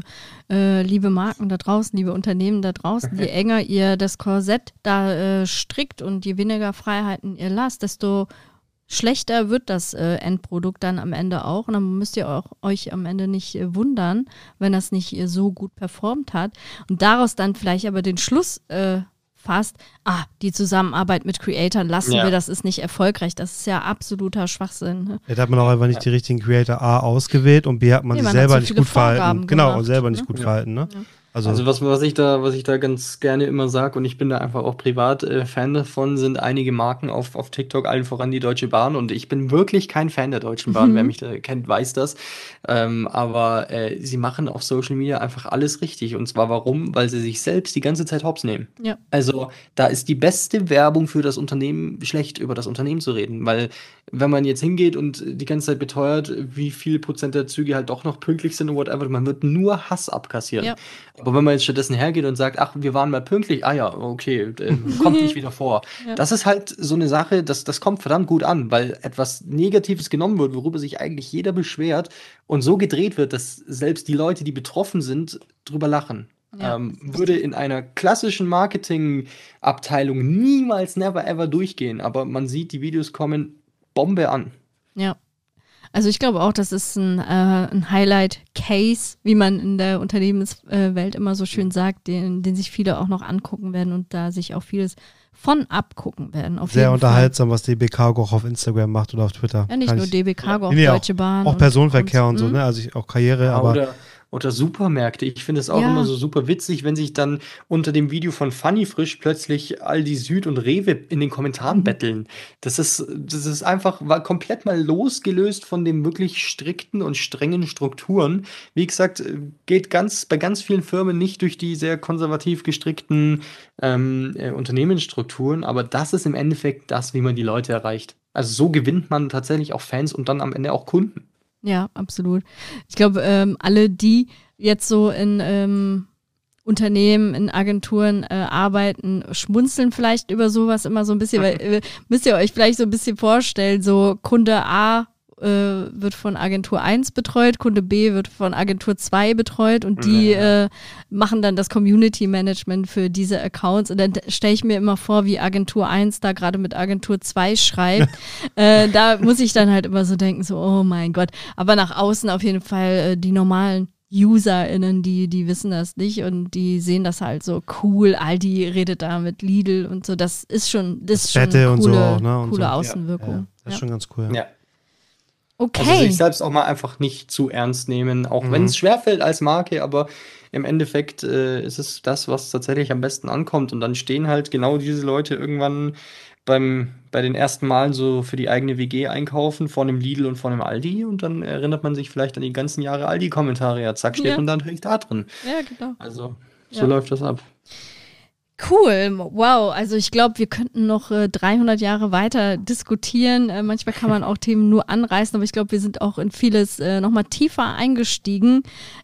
äh, liebe Marken da draußen, liebe Unternehmen da draußen, je [LAUGHS] enger ihr das Korsett da äh, strickt und je weniger Freiheiten ihr lasst, desto schlechter wird das äh, Endprodukt dann am Ende auch. Und dann müsst ihr auch, euch am Ende nicht äh, wundern, wenn das nicht äh, so gut performt hat. Und daraus dann vielleicht aber den Schluss äh, fasst, ah, die Zusammenarbeit mit Creatoren lassen Ja. wir, das ist nicht erfolgreich. Das ist ja absoluter Schwachsinn. Ne? Jetzt hat man auch einfach nicht die richtigen Creator A ausgewählt und B hat man Nee, sich man hat selber so nicht gut verhalten. Vorgaben Genau, gemacht, und selber nicht ne? gut Ja. verhalten, ne? Also, Also was, was ich da, was ich da ganz gerne immer sage, und ich bin da einfach auch privat äh, Fan davon, sind einige Marken auf, auf TikTok, allen voran die Deutsche Bahn. Und ich bin wirklich kein Fan der Deutschen Bahn. Mhm. Wer mich da kennt, weiß das. Ähm, aber äh, sie machen auf Social Media einfach alles richtig. Und zwar warum? Weil sie sich selbst die ganze Zeit hops nehmen. Ja. Also da ist die beste Werbung für das Unternehmen, schlecht über das Unternehmen zu reden. Weil wenn man jetzt hingeht und die ganze Zeit beteuert, wie viel Prozent der Züge halt doch noch pünktlich sind und whatever, man wird nur Hass abkassieren. Ja. Aber wenn man jetzt stattdessen hergeht und sagt, ach, wir waren mal pünktlich, ah ja, okay, äh, kommt nicht [LAUGHS] wieder vor. Ja. Das ist halt so eine Sache, das, das kommt verdammt gut an, weil etwas Negatives genommen wird, worüber sich eigentlich jeder beschwert und so gedreht wird, dass selbst die Leute, die betroffen sind, drüber lachen. Ja. Ähm, würde in einer klassischen Marketingabteilung niemals, never ever durchgehen, aber man sieht, die Videos kommen Bombe an. Ja. Also ich glaube auch, das ist ein, äh, ein Highlight-Case, wie man in der Unternehmenswelt immer so schön sagt, den, den sich viele auch noch angucken werden und da sich auch vieles von abgucken werden. Auf sehr jeden unterhaltsam, was DB Cargo auch auf Instagram macht oder auf Twitter. Fall. Ja, nicht Kann nur ich- DB Cargo, auch Nee, Deutsche Bahn. Auch und- Personenverkehr und, so, mhm. ne? Also ich, auch Karriere, Ja, aber oder, Supermärkte. Ich finde es auch Ja. immer so super witzig, wenn sich dann unter dem Video von Funny Frisch plötzlich Aldi Süd und Rewe in den Kommentaren Mhm. betteln. Das ist, das ist einfach war komplett mal losgelöst von den wirklich strikten und strengen Strukturen. Wie gesagt, geht ganz bei ganz vielen Firmen nicht durch die sehr konservativ gestrickten ähm, äh, Unternehmensstrukturen, aber das ist im Endeffekt das, wie man die Leute erreicht. Also so gewinnt man tatsächlich auch Fans und dann am Ende auch Kunden. Ja, absolut. Ich glaube, ähm, alle, die jetzt so in ähm, Unternehmen, in Agenturen äh, arbeiten, schmunzeln vielleicht über sowas immer so ein bisschen, weil [LAUGHS] äh, müsst ihr euch vielleicht so ein bisschen vorstellen, so Kunde A äh, wird von Agentur 1 betreut, Kunde B wird von Agentur 2 betreut und die äh, machen dann das Community Management für diese Accounts und dann stelle ich mir immer vor, wie Agentur 1 da gerade mit Agentur 2 schreibt. [LAUGHS] äh, da muss ich dann halt immer so denken, so, oh mein Gott. Aber nach außen auf jeden Fall äh, die normalen UserInnen, die, die wissen das nicht und die sehen das halt so cool. Aldi redet da mit Lidl und so. Das ist schon, das ist schon eine und so coole, auch, ne? Und coole so. Ja, Außenwirkung. ja, das ist Ja. schon ganz cool. Ja. Ja. Okay. Also sich selbst auch mal einfach nicht zu ernst nehmen, auch Mhm. wenn es schwerfällt als Marke, aber im Endeffekt äh, ist es das, was tatsächlich am besten ankommt. Und dann stehen halt genau diese Leute irgendwann beim, bei den ersten Malen so für die eigene WG einkaufen vor einem Lidl und vor einem Aldi und dann erinnert man sich vielleicht an die ganzen Jahre Aldi-Kommentare. Ja, zack, steht Ja. man dann natürlich da drin. ja, genau. Also so Ja. läuft das ab. Cool, wow. Also ich glaube, wir könnten noch äh, 300 Jahre weiter diskutieren. Äh, manchmal kann man auch [LAUGHS] Themen nur anreißen, aber ich glaube, wir sind auch in vieles äh, nochmal tiefer eingestiegen.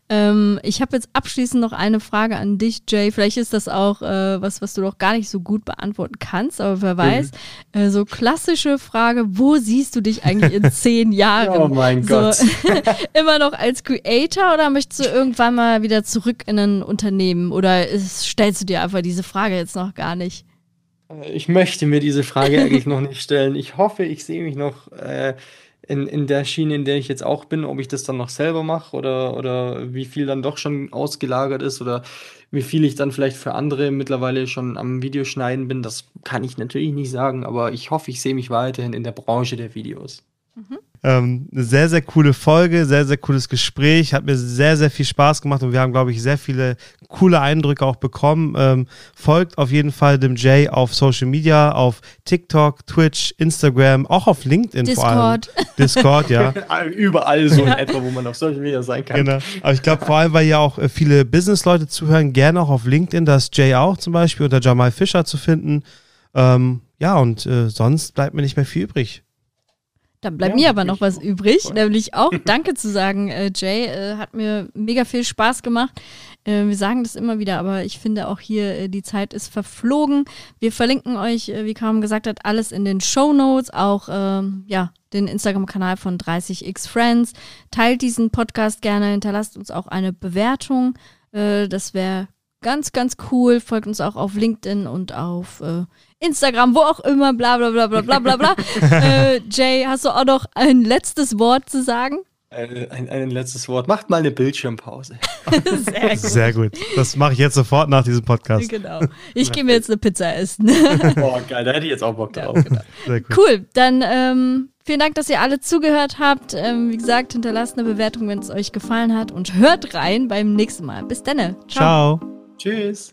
Ähm, ich habe jetzt abschließend noch eine Frage an dich, Jay. Vielleicht ist das auch äh, was, was du noch gar nicht so gut beantworten kannst, aber wer weiß. Äh, so klassische Frage, wo siehst du dich eigentlich in [LAUGHS] zehn Jahren? Oh mein so, Gott. [LAUGHS] immer noch als Creator oder möchtest du irgendwann mal wieder zurück in ein Unternehmen? Oder ist, stellst du dir einfach diese Frage jetzt noch gar nicht? Äh, Ich möchte mir diese Frage eigentlich noch nicht stellen. Ich hoffe, ich sehe mich noch äh, in, in der Schiene, in der ich jetzt auch bin, ob ich das dann noch selber mache oder, oder wie viel dann doch schon ausgelagert ist oder wie viel ich dann vielleicht für andere mittlerweile schon am Videoschneiden bin. Das kann ich natürlich nicht sagen, aber ich hoffe, ich sehe mich weiterhin in der Branche der Videos. Ähm, eine sehr, sehr coole Folge, sehr, sehr cooles Gespräch. Hat mir sehr, sehr viel Spaß gemacht und wir haben, glaube ich, sehr viele coole Eindrücke auch bekommen. Ähm, folgt auf jeden Fall dem Jay auf Social Media, auf TikTok, Twitch, Instagram, auch auf LinkedIn vor allem. Discord. Discord, ja. [LAUGHS] Überall so in etwa, wo man auf Social Media sein kann. Genau. Aber ich glaube, vor allem, weil ja auch äh, viele Business-Leute zuhören, gerne auch auf LinkedIn, da ist Jay auch zum Beispiel unter Jamal Fischer zu finden. Ähm, ja, und äh, sonst bleibt mir nicht mehr viel übrig. Dann bleibt Ja, mir aber noch was übrig, Voll. nämlich auch [LAUGHS] Danke zu sagen, äh, Jay. Äh, hat mir mega viel Spaß gemacht. Äh, wir sagen das immer wieder, aber ich finde auch hier, äh, die Zeit ist verflogen. Wir verlinken euch, äh, wie Kaum gesagt hat, alles in den Show Notes, auch ähm, ja, den Instagram-Kanal von 30x Friends. Teilt diesen Podcast gerne, hinterlasst uns auch eine Bewertung. Das wäre ganz, ganz cool. Folgt uns auch auf LinkedIn und auf Instagram, wo auch immer, bla bla bla bla bla bla bla. [LAUGHS] äh, Jay, hast du auch noch ein letztes Wort zu sagen? Äh, ein, ein letztes Wort. Macht mal eine Bildschirmpause. [LAUGHS] Sehr gut. Sehr gut. Das mache ich jetzt sofort nach diesem Podcast. Genau. Ich gehe mir jetzt eine Pizza essen. Boah, [LAUGHS] geil, da hätte ich jetzt auch Bock Ja, drauf. genau. Sehr gut. Cool, dann ähm, vielen Dank, dass ihr alle zugehört habt. Ähm, wie gesagt, hinterlasst eine Bewertung, wenn es euch gefallen hat und hört rein beim nächsten Mal. Bis dann. Ciao. Tschüss.